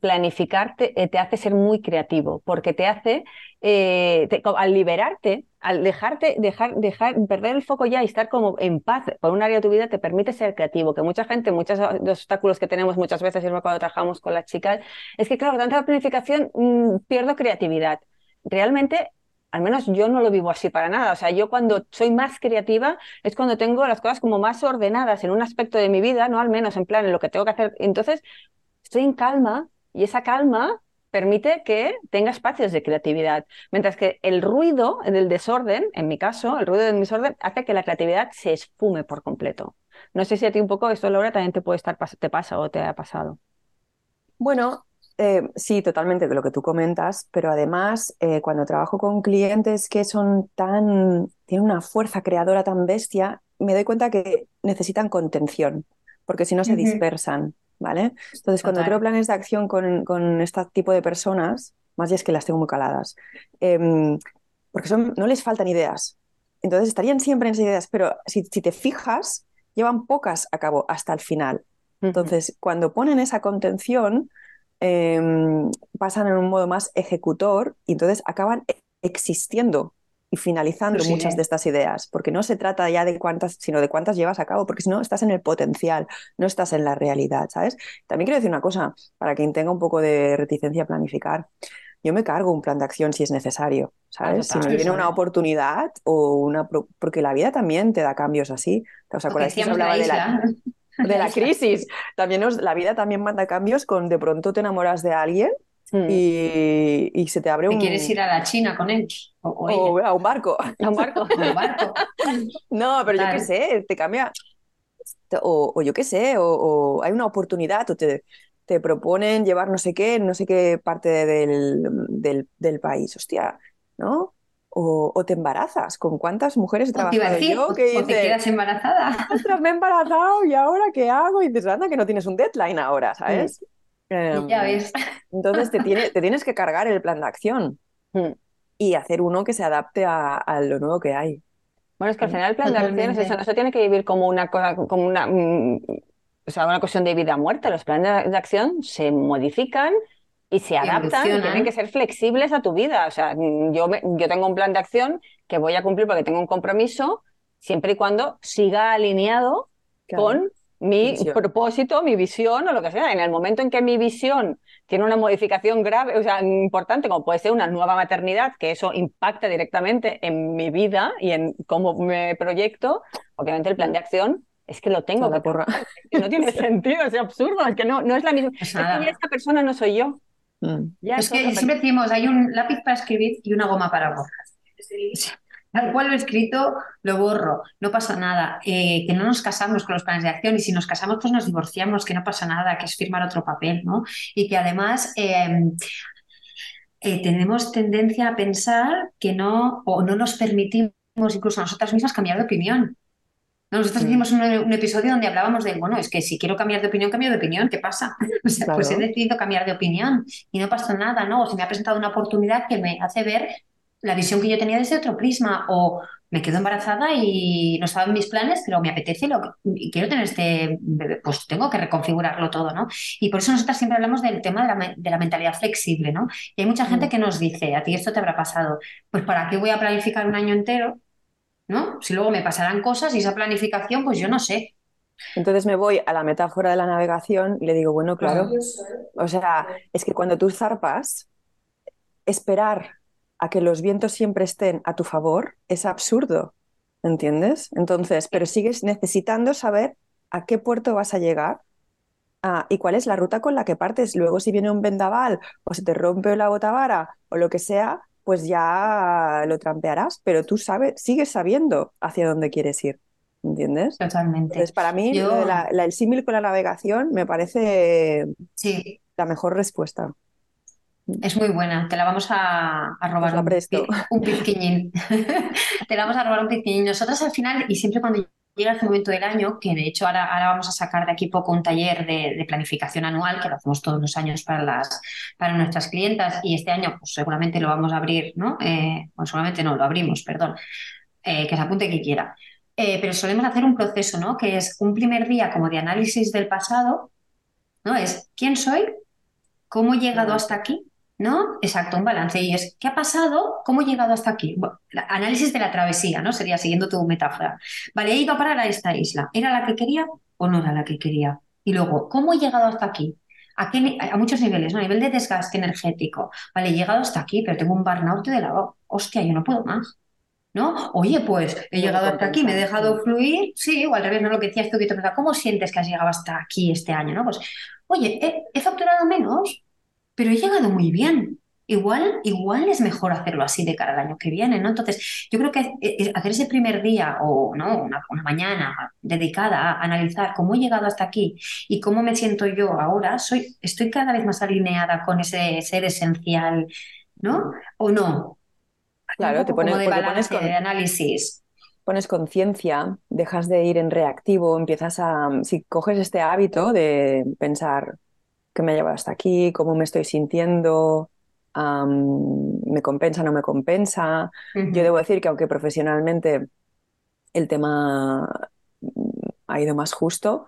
planificar te, eh, hace ser muy creativo, porque te hace, eh, al liberarte, al dejarte, dejar, dejar, perder el foco ya y estar como en paz por un área de tu vida, te permite ser creativo, que mucha gente, muchos los obstáculos que tenemos muchas veces, cuando trabajamos con las chicas, es que claro, tanta planificación mm, pierdo creatividad. Realmente al menos yo no lo vivo así para nada. O sea, yo cuando soy más creativa es cuando tengo las cosas como más ordenadas en un aspecto de mi vida, ¿no? Al menos en plan en lo que tengo que hacer. Entonces, estoy en calma y esa calma permite que tenga espacios de creatividad. Mientras que el ruido del desorden, en mi caso, el ruido del desorden hace que la creatividad se esfume por completo. No sé si a ti un poco esto, Laura, también te puede estar te pasa o te ha pasado. Bueno, eh, sí, totalmente de lo que tú comentas, pero además eh, cuando trabajo con clientes que son tan, tienen una fuerza creadora tan bestia, me doy cuenta que necesitan contención, porque si no se dispersan, ¿vale? Entonces, cuando creo planes de acción con, con este tipo de personas, más ya es que las tengo muy caladas, em, porque son, no les faltan ideas. Entonces estarían siempre en esas ideas, pero si, si te fijas, llevan pocas a cabo hasta el final. Entonces, cuando ponen esa contención, Em, pasan en un modo más ejecutor y entonces acaban existiendo y finalizando muchas de estas ideas, porque no se trata ya de cuántas, sino de cuántas llevas a cabo, porque si no estás en el potencial, no estás en la realidad, ¿sabes? También quiero decir una cosa, para quien tenga un poco de reticencia a planificar, yo me cargo un plan de acción si es necesario, ¿sabes? si me viene una oportunidad o una... porque la vida también te da cambios así. ¿Os acordáis que hablaba de la de la crisis. También la vida también manda cambios con de pronto te enamoras de alguien hmm. y, se te abre un... quieres ir a la China con él? O, a un barco. A un barco. no, pero yo qué sé, te cambia... O, yo qué sé, o, hay una oportunidad, o te, te proponen llevar no sé qué, no sé qué parte del, del, del país. Hostia, ¿no? o, te embarazas. ¿Con cuántas mujeres he trabajado yo que o te quedas embarazada? Ostras, me he embarazado y ahora qué hago? Y dices, anda, que no tienes un deadline ahora, ¿sabes? Em, ya ves. Entonces te, tiene, te, tienes que cargar el plan de acción hmm. y hacer uno que se adapte a, lo nuevo que hay. Bueno, es que al final el plan de acción es eso, no se tiene que vivir como una cosa, como una, mm, o sea, una cuestión de vida o muerte. Los planes de acción se modifican y se adaptan y tienen que ser flexibles a tu vida. O sea, yo, yo tengo un plan de acción que voy a cumplir porque tengo un compromiso, siempre y cuando siga alineado con mi propósito, mi visión o lo que sea. En el momento en que mi visión tiene una modificación grave, o sea, importante, como puede ser una nueva maternidad, que eso impacta directamente en mi vida y en cómo me proyecto, obviamente el plan de acción es que lo tengo que porra. no tiene sentido, es absurdo, es que no, no es la misma. Es que esta persona no soy yo. Mm. es que siempre decimos, hay un lápiz para escribir y una goma para borrar. Tal cual lo he escrito, lo borro, no pasa nada. Eh, que no nos casamos con los planes de acción y si nos casamos, pues nos divorciamos, que no pasa nada, que es firmar otro papel, ¿no? Y que además em, eh, tenemos tendencia a pensar que no, o no nos permitimos incluso a nosotras mismas cambiar de opinión. Nosotros hicimos un, episodio donde hablábamos de, bueno, es que si quiero cambiar de opinión, cambio de opinión, ¿qué pasa? pues he decidido cambiar de opinión y no pasa nada, ¿no? O se me ha presentado una oportunidad que me hace ver la visión que yo tenía desde otro prisma o me quedo embarazada y no estaba en mis planes, pero me apetece lo, y quiero tener este bebé, pues tengo que reconfigurarlo todo, ¿no? Y por eso nosotras siempre hablamos del tema de la, mentalidad flexible, ¿no? Y hay mucha gente mm. que nos dice, a ti esto te habrá pasado, pues ¿para qué voy a planificar un año entero ¿no? Si luego me pasarán cosas y esa planificación, pues yo no sé. Entonces me voy a la metáfora de la navegación y le digo, bueno, claro, o sea, es que cuando tú zarpas, esperar a que los vientos siempre estén a tu favor es absurdo, ¿entiendes? Entonces, pero sigues necesitando saber a qué puerto vas a llegar ah, y cuál es la ruta con la que partes. Luego, si viene un vendaval o se te rompe la botavara o lo que sea, pues ya lo trampearás, pero tú sabes, sigues sabiendo hacia dónde quieres ir. ¿Entiendes? Totalmente. Entonces, para mí, el símil con la navegación me parece sí. la mejor respuesta. Es muy buena, te la vamos a, robar un, un pizquiñín. te la vamos a robar un pizquiñín. Nosotras al final, y siempre cuando llega este momento del año, que de hecho ahora, ahora vamos a sacar de aquí poco un taller de, planificación anual, que lo hacemos todos los años para, las, para nuestras clientas, y este año pues seguramente lo vamos a abrir, ¿no? Eh, bueno, seguramente no, lo abrimos, perdón, eh, que se apunte quien quiera. Eh, pero solemos hacer un proceso, ¿no? Que es un primer día como de análisis del pasado, ¿no? Es quién soy, cómo he llegado hasta aquí, ¿no? Exacto, un balance. Y es, ¿qué ha pasado? ¿Cómo he llegado hasta aquí? análisis de la travesía, ¿no? Sería siguiendo tu metáfora. Vale, he ido a parar a esta isla. ¿Era la que quería o no era la que quería? Y luego, ¿cómo he llegado hasta aquí? ¿A, qué, a muchos niveles, ¿no? A nivel de desgaste energético. Vale, he llegado hasta aquí, pero tengo un burnout de la... Hostia, yo no puedo más. ¿no? Oye, pues he llegado hasta aquí, me he dejado fluir, sí, o al revés, no lo que decías tú, que te ¿cómo sientes que has llegado hasta aquí este año, ¿no? Pues, oye, he facturado menos, pero he llegado muy bien. Igual, igual es mejor hacerlo así de cara al año que viene, ¿no? Entonces, yo creo que hacer ese primer día o ¿no? una, mañana dedicada a analizar cómo he llegado hasta aquí y cómo me siento yo ahora, soy, estoy cada vez más alineada con ese ser esencial, ¿no? ¿O no? Claro, te pones, de de análisis. Pones conciencia, dejas de ir en reactivo, empiezas a, si coges este hábito de pensar, qué me ha llevado hasta aquí, cómo me estoy sintiendo, me compensa, no me compensa. Yo debo decir que aunque profesionalmente el tema mm, ha ido más justo,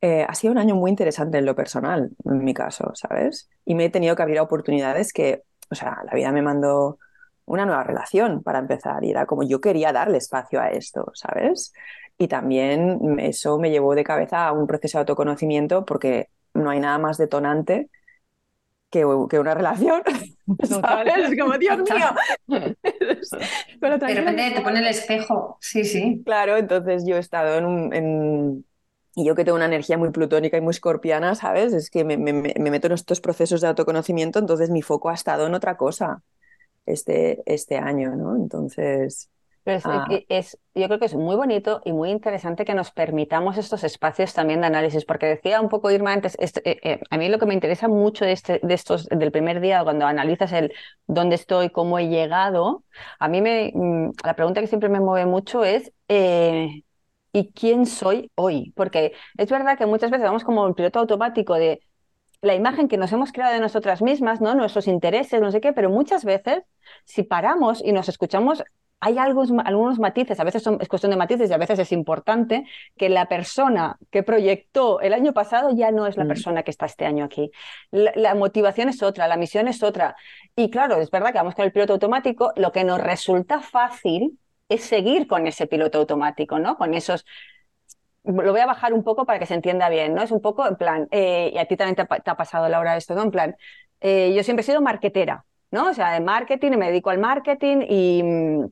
eh, ha sido un año muy interesante en lo personal, en mi caso, ¿sabes? Y me he tenido que abrir oportunidades que, o sea, la vida me mandó una nueva relación para empezar y era como yo quería darle espacio a esto, ¿sabes? Y también eso me llevó de cabeza a un proceso de autoconocimiento porque no hay nada más detonante que, que una relación. ¿Sabes? Como, Dios mío. de repente te pone el espejo. Sí, sí. Claro, entonces yo he estado en un. Y yo que tengo una energía muy plutónica y muy escorpiana, ¿sabes? Es que me, me, me, meto en estos procesos de autoconocimiento, entonces mi foco ha estado en otra cosa este, este año, ¿no? Entonces, Ah. es, yo creo que es muy bonito y muy interesante que nos permitamos estos espacios también de análisis, porque decía un poco Irma antes, este, eh, eh, a mí lo que me interesa mucho de, este, de estos, del primer día, cuando analizas el dónde estoy, cómo he llegado, a mí me, mm, la pregunta que siempre me mueve mucho es, eh, ¿y quién soy hoy? Porque es verdad que muchas veces vamos como un piloto automático de la imagen que nos hemos creado de nosotras mismas, ¿no? nuestros intereses, no sé qué, pero muchas veces si paramos y nos escuchamos hay algunos matices, a veces son, es cuestión de matices y a veces es importante que la persona que proyectó el año pasado ya no es la mm. persona que está este año aquí. La, motivación es otra, la misión es otra. Y claro, es verdad que vamos con el piloto automático, lo que nos resulta fácil es seguir con ese piloto automático, ¿no? Con esos lo voy a bajar un poco para que se entienda bien, ¿no? Es un poco en plan, eh, y a ti también te ha, pasado, Laura, esto, ¿no? En plan, eh, yo siempre he sido marketera, ¿no? O sea, de marketing, me dedico al marketing y, mm,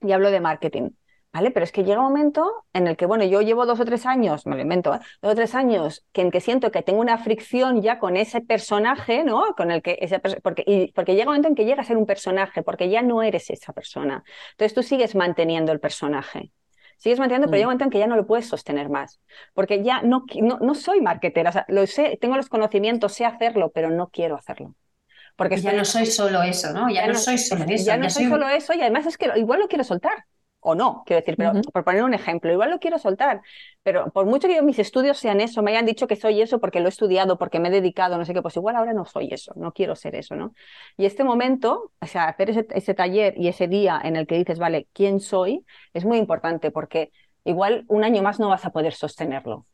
y hablo de marketing. ¿Vale? Pero es que llega un momento en el que, bueno, yo llevo dos o tres años, me lo invento, ¿eh? dos o tres años, que en que siento que tengo una fricción ya con ese personaje, ¿no? Con el que ese, porque, y, porque llega un momento en que llega a ser un personaje, porque ya no eres esa persona. Entonces tú sigues manteniendo el personaje. Sigues manteniendo, pero llega un mm. momento en que ya no lo puedes sostener más. Porque ya no, no, no soy marketera, o sea, lo sé, tengo los conocimientos, sé hacerlo, pero no quiero hacerlo. Porque ya no soy solo eso, ¿no? Ya, no, soy solo eso. Ya no soy, solo eso y además es que igual lo quiero soltar. O no, quiero decir, pero por poner un ejemplo, igual lo quiero soltar, pero por mucho que mis estudios sean eso, me hayan dicho que soy eso porque lo he estudiado, porque me he dedicado, no sé qué, pues igual ahora no soy eso, no quiero ser eso, ¿no? Y este momento, o sea, hacer ese, ese taller y ese día en el que dices, vale, ¿quién soy? Es muy importante porque igual un año más no vas a poder sostenerlo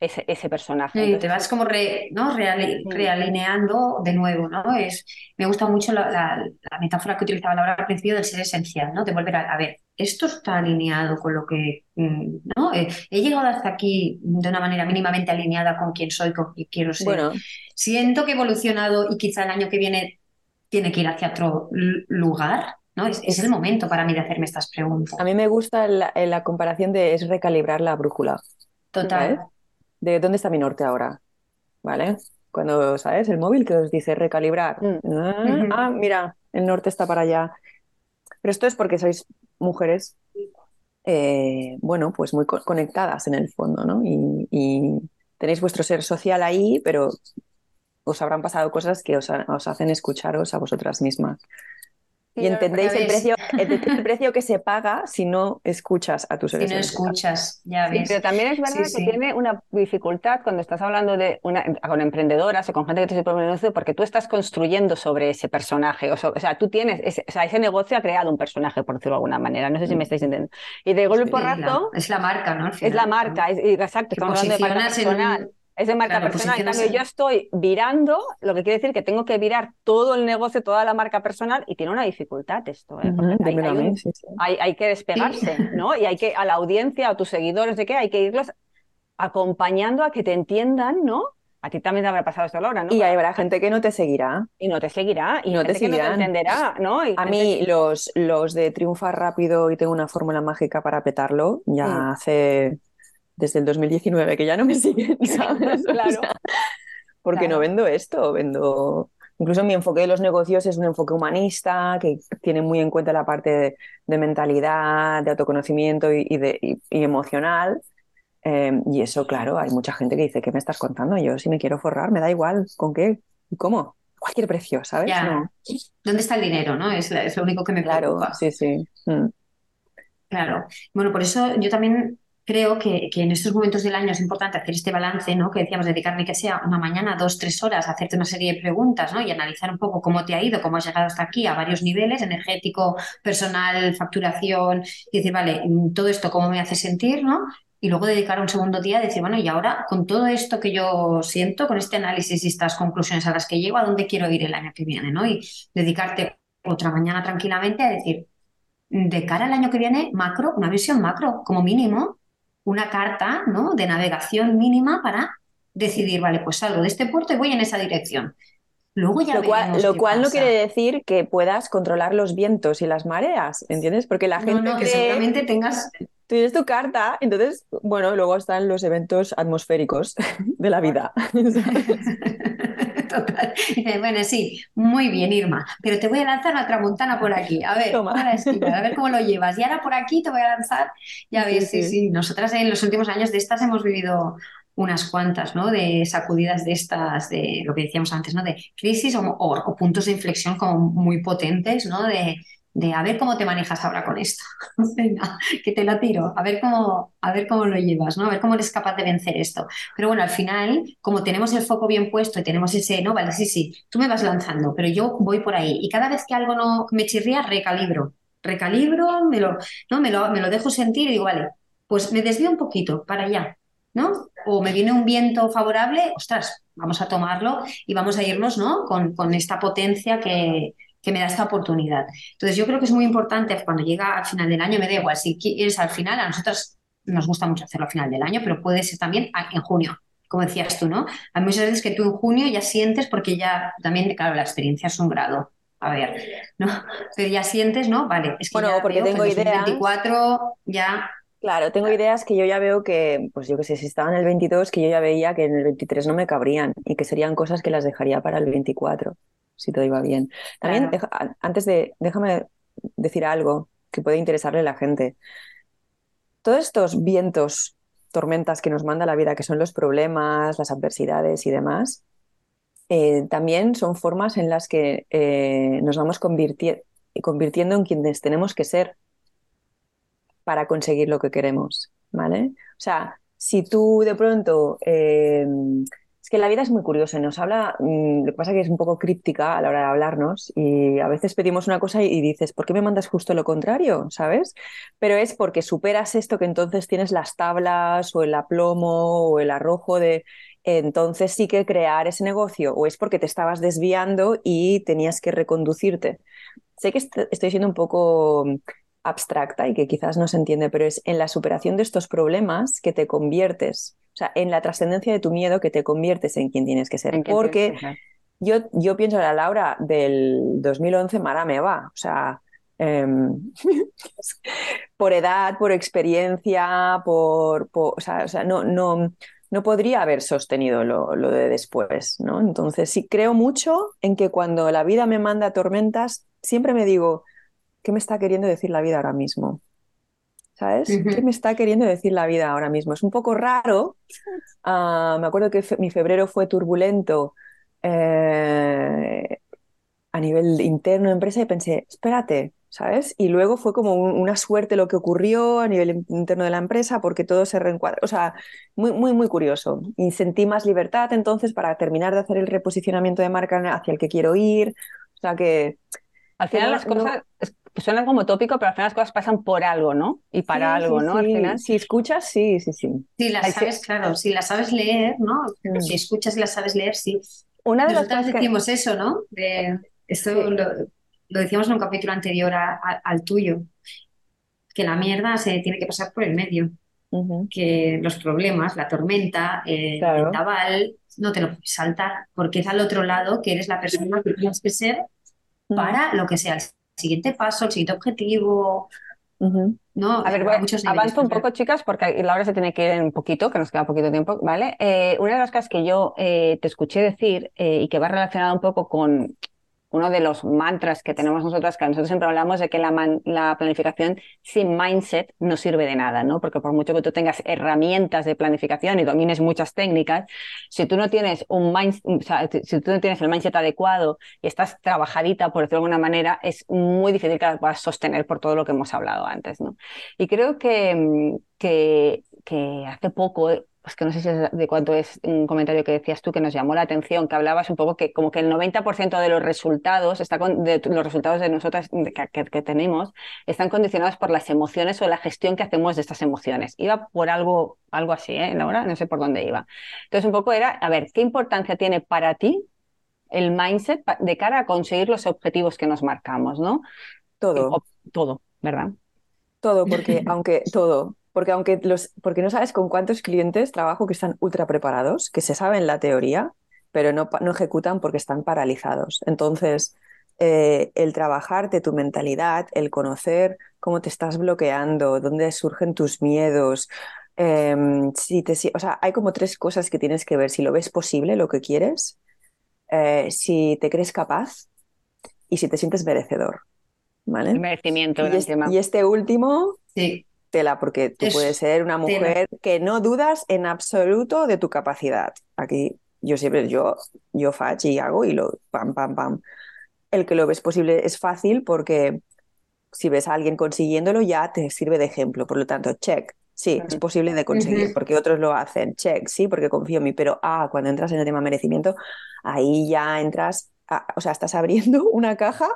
ese, ese personaje. Sí, te vas como ¿no? realineando de nuevo, ¿no? Es, me gusta mucho la, la, metáfora que utilizaba Laura al principio del ser esencial, ¿no? De volver a, a ver, esto está alineado con lo que, mm, ¿no? Eh, he llegado hasta aquí de una manera mínimamente alineada con quién soy, con quién quiero ser. Bueno. Siento que he evolucionado y quizá el año que viene tiene que ir hacia otro lugar, ¿no? Es, el momento para mí de hacerme estas preguntas. A mí me gusta la, la comparación de es recalibrar la brújula. Total. De dónde está mi norte ahora, ¿vale? Cuando, ¿sabes? El móvil que os dice recalibrar. Mm. Ah, ah, mira, el norte está para allá. Pero esto es porque sois mujeres, eh, bueno, pues muy conectadas en el fondo, ¿no? Y, tenéis vuestro ser social ahí, pero os habrán pasado cosas que os hacen escucharos a vosotras mismas. Y entendéis el precio, el precio que se paga si no escuchas a tus seres Si no escuchas, ya ves. pero también es verdad que tiene una dificultad cuando estás hablando de una, con emprendedoras o con gente que te propone negocio, porque tú estás construyendo sobre ese personaje. O, sea, tú tienes, ese, o sea, ese negocio ha creado un personaje, por decirlo de alguna manera. No sé si me estáis entendiendo. Y de golpe por rato. Es la marca, ¿no? es la marca, es, exacto. Estamos hablando de marca personal es de marca personal. En cambio, yo estoy virando, lo que quiere decir que tengo que virar todo el negocio, toda la marca personal, y tiene una dificultad esto. ¿eh? hay, que despegarse, ¿no? Y hay que, a la audiencia, a tus seguidores, de qué, hay que irlos acompañando a que te entiendan, ¿no? A ti también te habrá pasado esto, Laura, ¿no? Y habrá gente que no te seguirá. Y no te seguirá. Y no te seguirá. no te entenderá, ¿no? a mí, los, los de triunfar rápido y tengo una fórmula mágica para petarlo, ya hace desde el 2019 que ya no me siguen, ¿sabes? claro. porque no vendo esto, vendo... Incluso mi enfoque de los negocios es un enfoque humanista que tiene muy en cuenta la parte de, mentalidad, de autoconocimiento y, de, emocional. Em, y eso, claro, hay mucha gente que dice, ¿qué me estás contando? Yo si me quiero forrar, me da igual, ¿con qué? ¿Y cómo? Cualquier precio, ¿sabes? ¿Dónde está el dinero? ¿no? Es, lo único que me preocupa. Claro, sí, sí. Mm. Claro. Bueno, por eso yo también creo que, en estos momentos del año es importante hacer este balance, ¿no? Que decíamos, dedicarme que sea una mañana, dos, tres horas, a hacerte una serie de preguntas, ¿no? Y analizar un poco cómo te ha ido, cómo has llegado hasta aquí a varios niveles, energético, personal, facturación, y decir, vale, todo esto cómo me hace sentir, ¿no? Y luego dedicar un segundo día a decir, bueno, y ahora con todo esto que yo siento, con este análisis y estas conclusiones a las que llego, ¿a dónde quiero ir el año que viene, ¿no? Y dedicarte otra mañana tranquilamente a decir, de cara al año que viene, macro, una visión macro, como mínimo, una carta ¿no? de navegación mínima para decidir, vale, pues salgo de este puerto y voy en esa dirección. Luego ya lo cual, lo cual no quiere decir que puedas controlar los vientos y las mareas, ¿entiendes? Porque la gente no, que seguramente tengas tú tienes tu carta, entonces, bueno, luego están los eventos atmosféricos de la vida. Total. Bueno, sí, muy bien, Irma, pero te voy a lanzar una tramontana por aquí. A ver, a ver cómo lo llevas. Y ahora por aquí te voy a lanzar, ya ves, sí, sí, Nosotras en los últimos años de estas hemos vivido unas cuantas, ¿no? De sacudidas de estas, de lo que decíamos antes, ¿no? De crisis o, o puntos de inflexión como muy potentes, ¿no? De, de a ver cómo te manejas ahora con esto. Venga, que te lo tiro, a ver cómo, a ver cómo lo llevas, ¿no? A ver cómo eres capaz de vencer esto. Pero bueno, al final, como tenemos el foco bien puesto y tenemos ese, no, vale, sí, sí, tú me vas lanzando, pero yo voy por ahí. Y cada vez que algo no me chirría, recalibro. Recalibro, me lo, ¿no? me lo, me lo dejo sentir y digo, vale, pues me desvío un poquito para allá, ¿no? O me viene un viento favorable, ostras, vamos a tomarlo y vamos a irnos, ¿no? Con, con esta potencia que, que me da esta oportunidad. Entonces yo creo que es muy importante cuando llega al final del año, me da igual, si quieres al final, a nosotros nos gusta mucho hacerlo al final del año, pero puede ser también en junio, como decías tú, ¿no? Hay muchas veces que tú en junio ya sientes, porque ya también, claro, la experiencia es un grado, a ver, ¿no? Pero ya sientes, ¿no? Vale, es que bueno, porque tengo ideas. 24 ya... Claro, tengo ideas que yo ya veo que, pues yo que sé, si estaba en el 22, que yo ya veía que en el 23 no me cabrían y que serían cosas que las dejaría para el 24 si todo iba bien. También, antes de, déjame decir algo que puede interesarle a la gente. Todos estos vientos, tormentas que nos manda la vida, que son los problemas, las adversidades y demás, eh, también son formas en las que eh, nos vamos convirtiendo en quienes tenemos que ser para conseguir lo que queremos, ¿vale? O sea, si tú de pronto eh, que la vida es muy curiosa y nos habla, mm, lo que pasa es que es un poco críptica a la hora de hablarnos y a veces pedimos una cosa y, dices, ¿por qué me mandas justo lo contrario? ¿Sabes? Pero es porque superas esto que entonces tienes las tablas o el aplomo o el arrojo de entonces sí que crear ese negocio o es porque te estabas desviando y tenías que reconducirte. Sé que estoy siendo un poco abstracta y que quizás no se entiende, pero es en la superación de estos problemas que te conviertes o sea, en la trascendencia de tu miedo que te conviertes en quien tienes que ser. Porque yo, yo pienso en la Laura del 2011, Mara me va. O sea, em, por edad, por experiencia, por, o sea, no, no, no podría haber sostenido lo, lo, de después, ¿no? Entonces sí creo mucho en que cuando la vida me manda tormentas, siempre me digo, ¿qué me está queriendo decir la vida ahora mismo? ¿Sabes? ¿Qué me está queriendo decir la vida ahora mismo? Es un poco raro. Ah, me acuerdo que mi febrero fue turbulento eh, a nivel interno de empresa y pensé, espérate, ¿sabes? Y luego fue como una suerte lo que ocurrió a nivel interno de la empresa porque todo se reencuadra. O sea, muy, muy, muy curioso. Y sentí más libertad entonces para terminar de hacer el reposicionamiento de marca hacia el que quiero ir. O sea que... Al final las cosas suenan como tópico, pero al final las cosas pasan por algo, ¿no? Y para algo, ¿no? Al final. Si escuchas, sí, sí, sí. Si las sabes, claro, si las sabes leer, ¿no? Mm. Si escuchas y las sabes leer, sí. Una de las cosas decimos eso, ¿no? esto lo, decíamos en un capítulo anterior al tuyo, que la mierda se tiene que pasar por el medio. Que los problemas, la tormenta, el vendaval, no te lo puedes saltar, porque es al otro lado que eres la persona que tienes que ser para lo que sea el siguiente paso, el siguiente objetivo. No, a ver, bueno, avanzo un poco, chicas, porque la hora se tiene que ir un poquito, que nos queda poquito tiempo, ¿vale? Eh, una de las cosas que yo eh, te escuché decir eh, y que va relacionada un poco con uno de los mantras que tenemos nosotras, que nosotros siempre hablamos de que la, la, planificación sin mindset no sirve de nada, ¿no? Porque por mucho que tú tengas herramientas de planificación y domines muchas técnicas, si tú no tienes un mindset, si tú no tienes el mindset adecuado y estás trabajadita, por decirlo de alguna manera, es muy difícil que la puedas sostener por todo lo que hemos hablado antes, ¿no? Y creo que, que, que hace poco pues que no sé si es de cuánto es un comentario que decías tú que nos llamó la atención, que hablabas un poco que como que el 90% de los resultados, está de los resultados de nosotras que, tenemos, están condicionados por las emociones o la gestión que hacemos de estas emociones. Iba por algo, algo así, ¿eh, Laura? No sé por dónde iba. Entonces un poco era, a ver, ¿qué importancia tiene para ti el mindset de cara a conseguir los objetivos que nos marcamos, ¿no? Todo. todo, ¿verdad? Todo, porque aunque todo, porque aunque los, porque no sabes con cuántos clientes trabajo que están ultra preparados, que se saben la teoría, pero no, no ejecutan porque están paralizados. Entonces, eh, el trabajarte tu mentalidad, el conocer cómo te estás bloqueando, dónde surgen tus miedos, em, si te, o sea, hay como tres cosas que tienes que ver. Si lo ves posible, lo que quieres, eh, si te crees capaz y si te sientes merecedor. ¿Vale? El merecimiento. Y, y este último, sí tela, porque tú puedes ser una mujer que no dudas en absoluto de tu capacidad. Aquí yo siempre, yo, yo fach y hago y lo pam, pam, pam. El que lo ves posible es fácil porque si ves a alguien consiguiéndolo ya te sirve de ejemplo. Por lo tanto, check. Sí, es posible de conseguir porque otros lo hacen. Check, sí, porque confío en mí. Pero ah, cuando entras en el tema merecimiento, ahí ya entras, o sea, estás abriendo una caja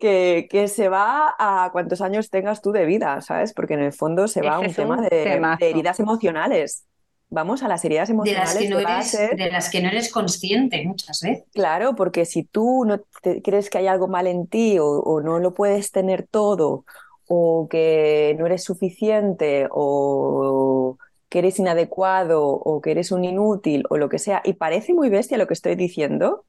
que, se va a cuántos años tengas tú de vida, ¿sabes? Porque en el fondo se va a un tema de, heridas emocionales. Vamos a las heridas emocionales. De las que, no eres, de las que no eres consciente muchas veces. Claro, porque si tú no crees que hay algo mal en ti o, no lo puedes tener todo o que no eres suficiente o que eres inadecuado o que eres un inútil o lo que sea, y parece muy bestia lo que estoy diciendo,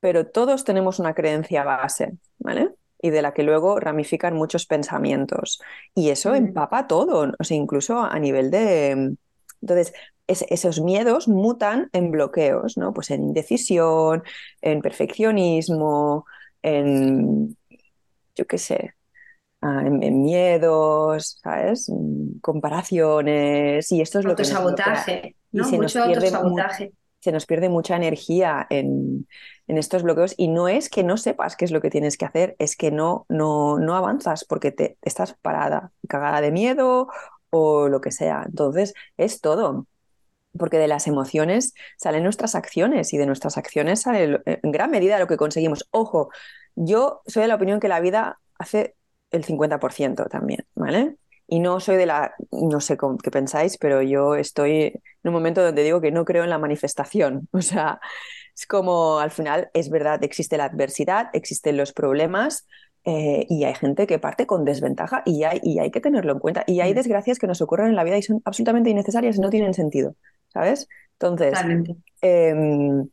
pero todos tenemos una creencia base, ¿vale? Y de la que luego ramifican muchos pensamientos. Y eso empapa todo, o sea, incluso a nivel de... Entonces, esos miedos mutan en bloqueos, ¿no? Pues en indecisión, en perfeccionismo, en, yo qué sé, ah, en, miedos, ¿sabes? Comparaciones, y esto es lo que... Autosabotaje, ¿no? Mucho autosabotaje se nos pierde mucha energía en, estos bloqueos y no es que no sepas qué es lo que tienes que hacer, es que no, no, no avanzas porque te, estás parada, cagada de miedo o lo que sea. Entonces, es todo. Porque de las emociones salen nuestras acciones y de nuestras acciones sale en gran medida lo que conseguimos. Ojo, yo soy de la opinión que la vida hace el 50% también, ¿vale? Y no soy de la, no sé qué pensáis, pero yo estoy en un momento donde digo que no creo en la manifestación. O sea, es como al final es verdad, existe la adversidad, existen los problemas eh, y hay gente que parte con desventaja y hay, y hay que tenerlo en cuenta. Y hay mm. desgracias que nos ocurren en la vida y son absolutamente innecesarias y no tienen sentido, ¿sabes? Entonces, em,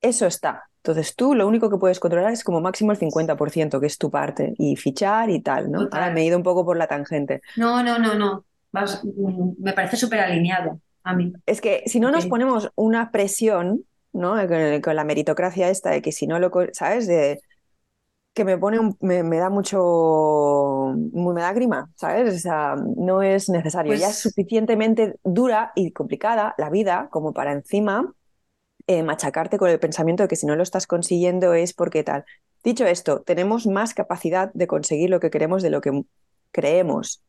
eso está. Entonces tú lo único que puedes controlar es como máximo el 50%, que es tu parte, y fichar y tal, ¿no? Total. Ahora me he ido un poco por la tangente. No, no, no, no. Vas- mm, me parece súper alineado a mí. Es que si no nos Ok. ponemos una presión, ¿no? Con, con la meritocracia esta de que si no lo, ¿sabes? De que me pone un- me, me da mucho, me da grima, ¿sabes? O sea, no es necesario. Ya es Pues- suficientemente dura y complicada la vida como para encima eh, machacarte con el pensamiento de que si no lo estás consiguiendo es porque tal. Dicho esto, tenemos más capacidad de conseguir lo que queremos de lo que creemos.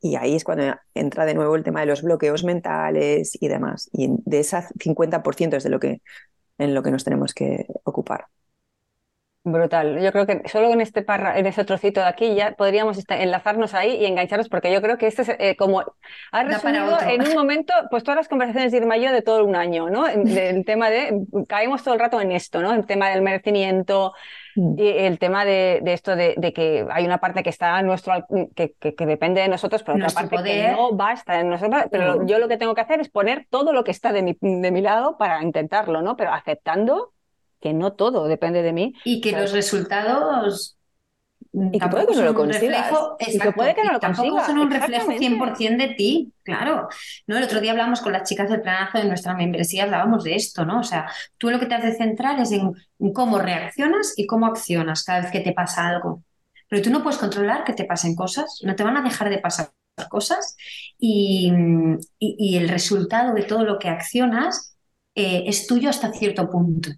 Y ahí es cuando entra de nuevo el tema de los bloqueos mentales y demás. Y de ese 50% es de lo que, en lo que nos tenemos que ocupar. Brutal. Yo creo que solo en este parra, en ese trocito de aquí ya podríamos enlazarnos ahí y engancharnos, porque yo creo que este es eh, como ha resumido en un momento, pues todas las conversaciones de Irma y yo de todo un año, ¿no? Del tema de caemos todo el rato en esto, ¿no? El tema del merecimiento Mm. y el tema de, de esto de, de que hay una parte que está nuestro que, que- que depende de nosotros, pero otra parte que no va a estar en nosotros. Pero Mm. yo lo que tengo que hacer es poner todo lo que está de mi, de mi lado para intentarlo, ¿no? Pero aceptando que no todo depende de mí. Y que los resultados Y que puede tampoco que no lo son un consigas. reflejo, Y que exacto, puede que no lo tampoco consiga, son un reflejo exactamente. 100% de ti, claro. ¿No? El otro día hablamos con las chicas del planazo de nuestra membresía, hablábamos de esto, ¿no? O sea, tú lo que te has de centrar es en, en cómo reaccionas y cómo accionas cada vez que te pasa algo. Pero tú no puedes controlar que te pasen cosas, no te van a dejar de pasar cosas y, y- y el resultado de todo lo que accionas eh, es tuyo hasta cierto punto.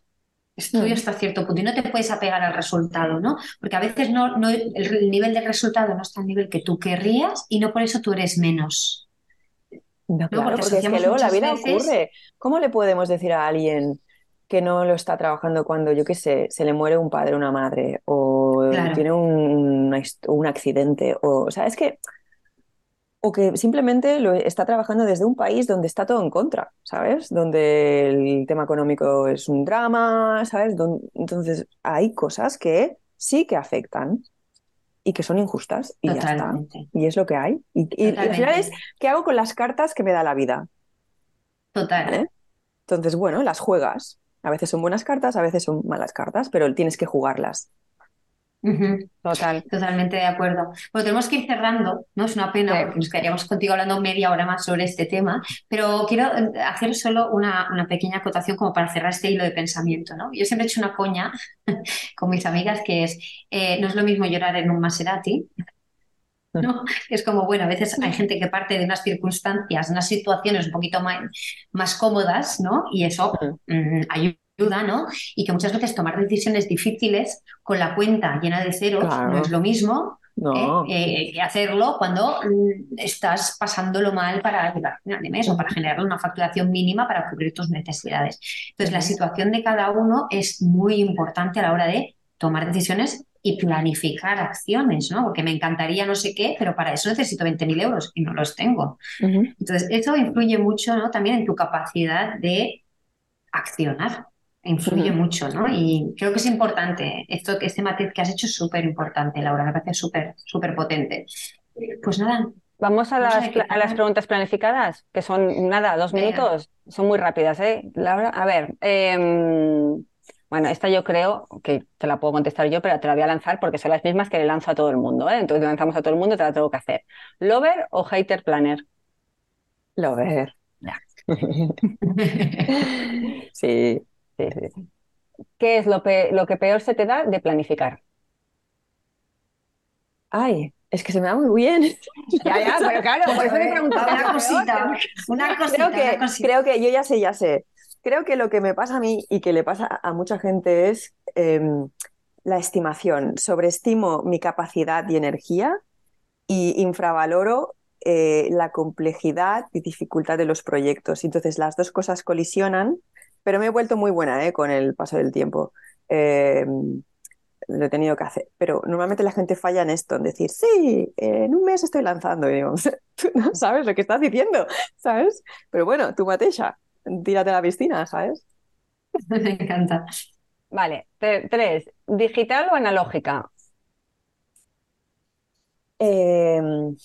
Es tuyo hasta cierto punto y no te puedes apegar al resultado, ¿no? Porque a veces no, no, el, el nivel del resultado no está al nivel que tú querrías y no por eso tú eres menos. No, claro, porque porque es que luego la vida veces- ocurre. ¿Cómo le podemos decir a alguien que no lo está trabajando cuando, yo qué sé, se le muere un padre o una madre o Claro. tiene un, un accidente o, o sea, es que o que simplemente lo está trabajando desde un país donde está todo en contra, ¿sabes? Donde el tema económico es un drama, ¿sabes? Entonces, hay cosas que sí que afectan y que son injustas y ya está. Y es lo que hay. Y, al final es ¿qué hago con las cartas que me da la vida? Total. ¿Vale? Entonces, bueno, las juegas. A veces son buenas cartas, a veces son malas cartas, pero tienes que jugarlas. Total. Totalmente de acuerdo. Bueno, tenemos que ir cerrando, ¿no? Es una pena Sí. porque nos quedaríamos contigo hablando media hora más sobre este tema, pero quiero eh, hacer solo una, una pequeña acotación como para cerrar este hilo de pensamiento, ¿no? Yo siempre he hecho una coña con mis amigas que es, eh, no es lo mismo llorar en un Maserati, ¿no? Es como, bueno, a veces hay gente que parte de unas circunstancias, unas situaciones un poquito más, más cómodas, ¿no? Y eso mm, ayuda, ¿no? Y que muchas veces tomar decisiones difíciles con la cuenta llena de ceros Claro. no es lo mismo No. ¿eh? Eh, que hacerlo cuando mm, estás pasándolo mal para llegar a final de mes o para generar una facturación mínima para cubrir tus necesidades. Entonces, la situación de cada uno es muy importante a la hora de tomar decisiones y planificar acciones, ¿no? Porque me encantaría no sé qué, pero para eso necesito 20.000 euros y no los tengo. Entonces, eso influye mucho, ¿no? También en tu capacidad de accionar. Influye mucho, ¿no? Y creo que es importante. Esto, este matiz que has hecho es súper importante, Laura. Me parece súper, súper potente. Pues nada, Vamos a las, a las preguntas planificadas, que son nada, dos Venga. minutos. Son muy rápidas, ¿eh? Laura, a ver. em, bueno, esta yo creo que te la puedo contestar yo, pero te la voy a lanzar porque son las mismas que le lanzo a todo el mundo, ¿eh? Entonces lanzamos a todo el mundo, te la tengo que hacer. ¿Lover o hater planner? Lo ver. Ya. Sí. Sí, sí, sí. ¿Qué es lo, pe- lo que peor se te da de planificar? Ay, es que se me da muy bien. Ya, ya, pero claro, por eso te pregunto. ¿qué es lo una cosita, una cosita, Creo que, una cosita. creo que yo ya sé, ya sé. Creo que lo que me pasa a mí y que le pasa a mucha gente es em, la estimación. Sobreestimo mi capacidad y energía y infravaloro eh, la complejidad y dificultad de los proyectos. Entonces las dos cosas colisionan, pero me he vuelto muy buena eh, con el paso del tiempo. Em, lo he tenido que hacer. Pero normalmente la gente falla en esto, en decir, sí, en un mes estoy lanzando. Y digo, tú no sabes lo que estás diciendo, ¿sabes? Pero bueno, tú Matesha, tírate a la piscina, ¿sabes? Me encanta. Vale, tres. ¿Digital o analógica? Em,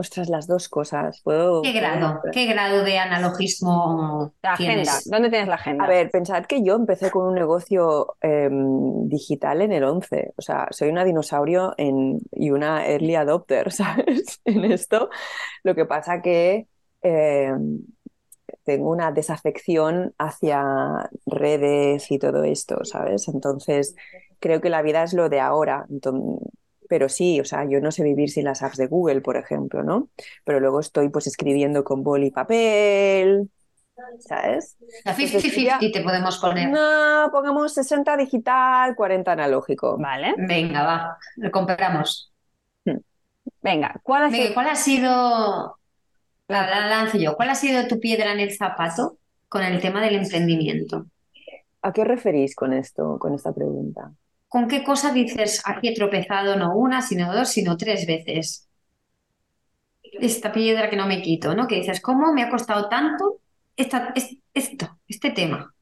Ostras, las dos cosas. ¿Puedo, ¿Qué grado? ¿Qué grado de analogismo La agenda. tienes? ¿Dónde tienes la agenda? A ver, pensad que yo empecé con un negocio em, digital en el 11. O sea, soy una dinosaurio en, y una early adopter, ¿sabes? En esto. Lo que pasa que em, tengo una desafección hacia redes y todo esto, ¿sabes? Entonces, creo que la vida es lo de ahora. Enton- pero sí, o sea, yo no sé vivir sin las apps de Google, por ejemplo, ¿no? Pero luego estoy pues escribiendo con boli y papel, ¿sabes? La Entonces, ya- 50-50 te podemos poner. No, pongamos 60 digital, 40 analógico. Vale. Venga, va, lo compramos. Venga, ¿cuál ha Venga, sido? ¿cuál ha sido, la, la lanzo yo, cuál ha sido tu piedra en el zapato con el tema del emprendimiento? ¿A qué os referís con esto, con esta pregunta? ¿Con qué cosa dices, aquí he tropezado no una, sino dos, sino tres veces? Esta piedra que no me quito, ¿no? Que dices, ¿cómo me ha costado tanto esta, es- esto, este tema?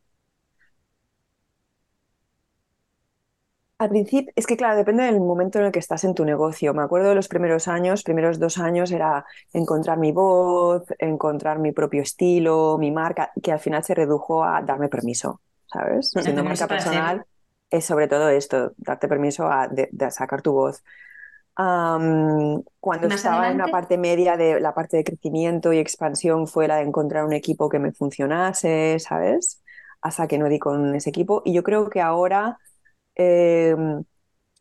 Al principio, es que claro, depende del momento en el que estás en tu negocio. Me acuerdo de los primeros años, primeros dos años era encontrar mi voz, encontrar mi propio estilo, mi marca, que al final se redujo a darme permiso, ¿sabes? Siendo marca personal, es sobre todo esto, darte permiso a, de, de sacar tu voz. Cuando estaba en la parte media de la parte de crecimiento y expansión fue la de encontrar un equipo que me funcionase, ¿sabes? Hasta que no di con ese equipo. Y yo creo que ahora eh,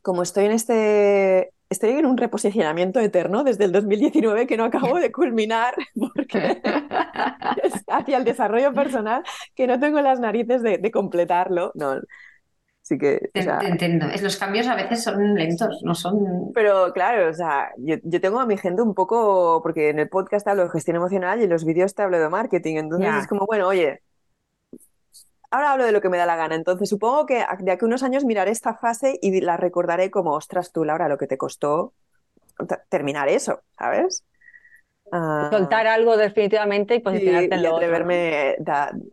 como estoy en este, estoy en un reposicionamiento eterno desde el 2019 que no acabo de culminar porque hacia el desarrollo personal que no tengo las narices de, de completarlo. No, sí que, o Te, sea, te entiendo. Es, los cambios a veces son lentos, no son... pero claro, o sea, yo, yo tengo a mi gente un poco, porque en el podcast hablo de gestión emocional y en los vídeos te hablo de marketing, entonces es como, bueno, oye, ahora hablo de lo que me da la gana, entonces supongo que de aquí a unos años miraré esta fase y la recordaré como, ostras, tú, Laura, lo que te costó terminar eso, ¿sabes? Ah, Soltar algo definitivamente y y, posicionarte en y lo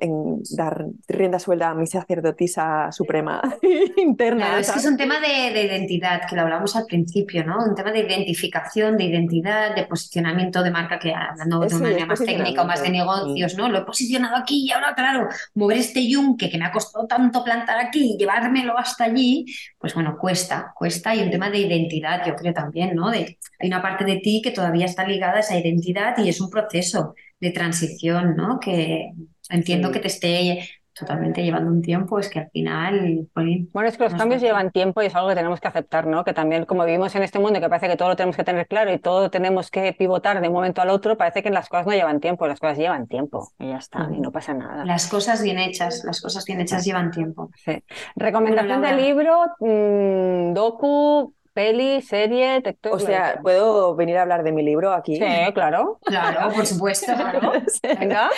en dar rienda suelta a mi sacerdotisa suprema interna, Claro, es que es un tema de, de identidad, que lo hablamos al principio, ¿no? Un tema de identificación, de identidad, de posicionamiento de marca, que hablando Eh, de sí, una manera más técnica o más de negocios, ¿no? Lo he posicionado aquí y ahora, claro, mover este yunque que me ha costado tanto plantar aquí y llevármelo hasta allí, pues bueno, cuesta, cuesta. Y un tema de identidad, yo creo también, ¿no? De, hay una parte de ti que todavía está ligada a esa identidad y es un proceso de transición, ¿no? Que entiendo Sí. que te esté totalmente llevando un tiempo, es que al final, Bueno, es que los no cambios llevan tiempo y es algo que tenemos que aceptar, ¿no? Que también, como vivimos en este mundo que parece que todo lo tenemos que tener claro y todo tenemos que pivotar de un momento al otro, parece que las cosas no llevan tiempo, las cosas llevan tiempo y ya está, y no pasa nada. Las cosas bien hechas, las cosas bien hechas llevan tiempo. Sí. Recomendación Bueno, de libro, mm, docu, peli, serie, TikTok. O sea, ¿puedo venir a hablar de mi libro aquí? sí, claro. Claro, por supuesto. Venga,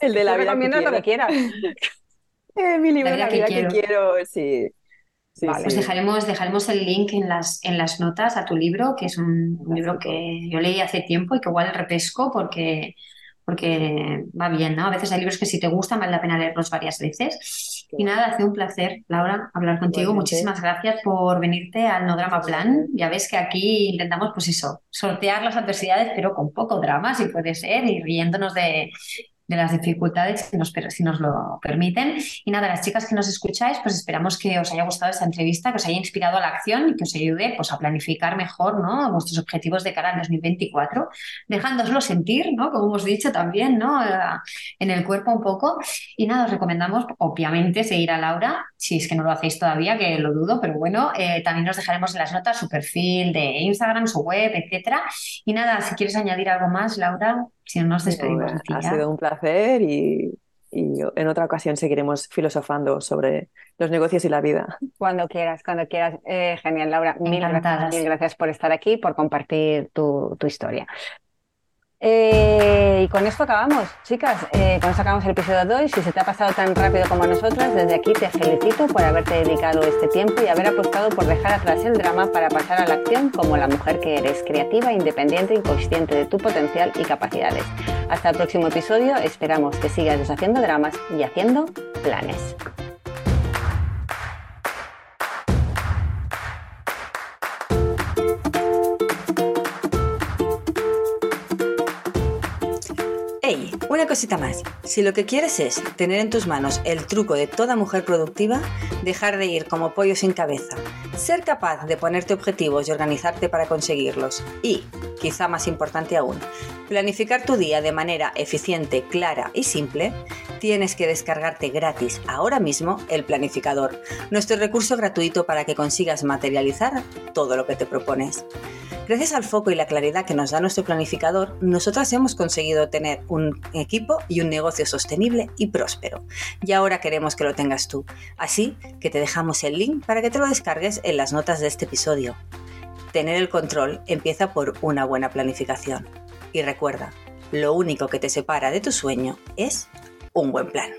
El de la vida que recomiendas lo que quieras. Eh, mi libro La vida La que vida que quiero. quiero, sí. Sí, Vale. Pues dejaremos, dejaremos el link en las, en las notas a tu libro, que es un, un libro que yo leí hace tiempo y que igual repesco porque, porque va bien, ¿no? A veces hay libros que si te gustan vale la pena leerlos varias veces. Y nada, ha sido un placer, Laura, hablar contigo. Igualmente. Muchísimas gracias por venirte al No Drama Plan. Ya ves que aquí intentamos, pues eso, sortear las adversidades, pero con poco drama, si puede ser, y riéndonos de, de las dificultades si nos, si nos lo permiten. Y nada, las chicas que nos escucháis, pues esperamos que os haya gustado esta entrevista, que os haya inspirado a la acción y que os ayude pues, a planificar mejor ¿no? vuestros objetivos de cara al 2024, dejándoslo sentir, ¿no? como hemos dicho también, ¿no? Eh, en el cuerpo un poco. Y nada, os recomendamos, obviamente, seguir a Laura, si es que no lo hacéis todavía, que lo dudo, pero bueno, eh, también os dejaremos en las notas su perfil de Instagram, su web, etcétera. Y nada, si quieres añadir algo más, Laura, si no nos despedimos Ha sido un placer y, y en otra ocasión seguiremos filosofando sobre los negocios y la vida. Cuando quieras, cuando quieras. Eh, genial, Laura. Mil gracias, mil gracias por estar aquí, por compartir tu, tu historia. Eh, y con esto acabamos, chicas. Eh, con esto acabamos el episodio de hoy. Si se te ha pasado tan rápido como a nosotras, desde aquí te felicito por haberte dedicado este tiempo y haber apostado por dejar atrás el drama para pasar a la acción como la mujer que eres, creativa, independiente y consciente de tu potencial y capacidades. Hasta el próximo episodio. Esperamos que sigas deshaciendo dramas y haciendo planes. Una cosita más, si lo que quieres es tener en tus manos el truco de toda mujer productiva, dejar de ir como pollo sin cabeza, ser capaz de ponerte objetivos y organizarte para conseguirlos y, quizá más importante aún, planificar tu día de manera eficiente, clara y simple, tienes que descargarte gratis ahora mismo el planificador, nuestro recurso gratuito para que consigas materializar todo lo que te propones. Gracias al foco y la claridad que nos da nuestro planificador, nosotras hemos conseguido tener un equipo y un negocio sostenible y próspero. Y ahora queremos que lo tengas tú. Así que te dejamos el link para que te lo descargues en las notas de este episodio. Tener el control empieza por una buena planificación. Y recuerda, lo único que te separa de tu sueño es un buen plan.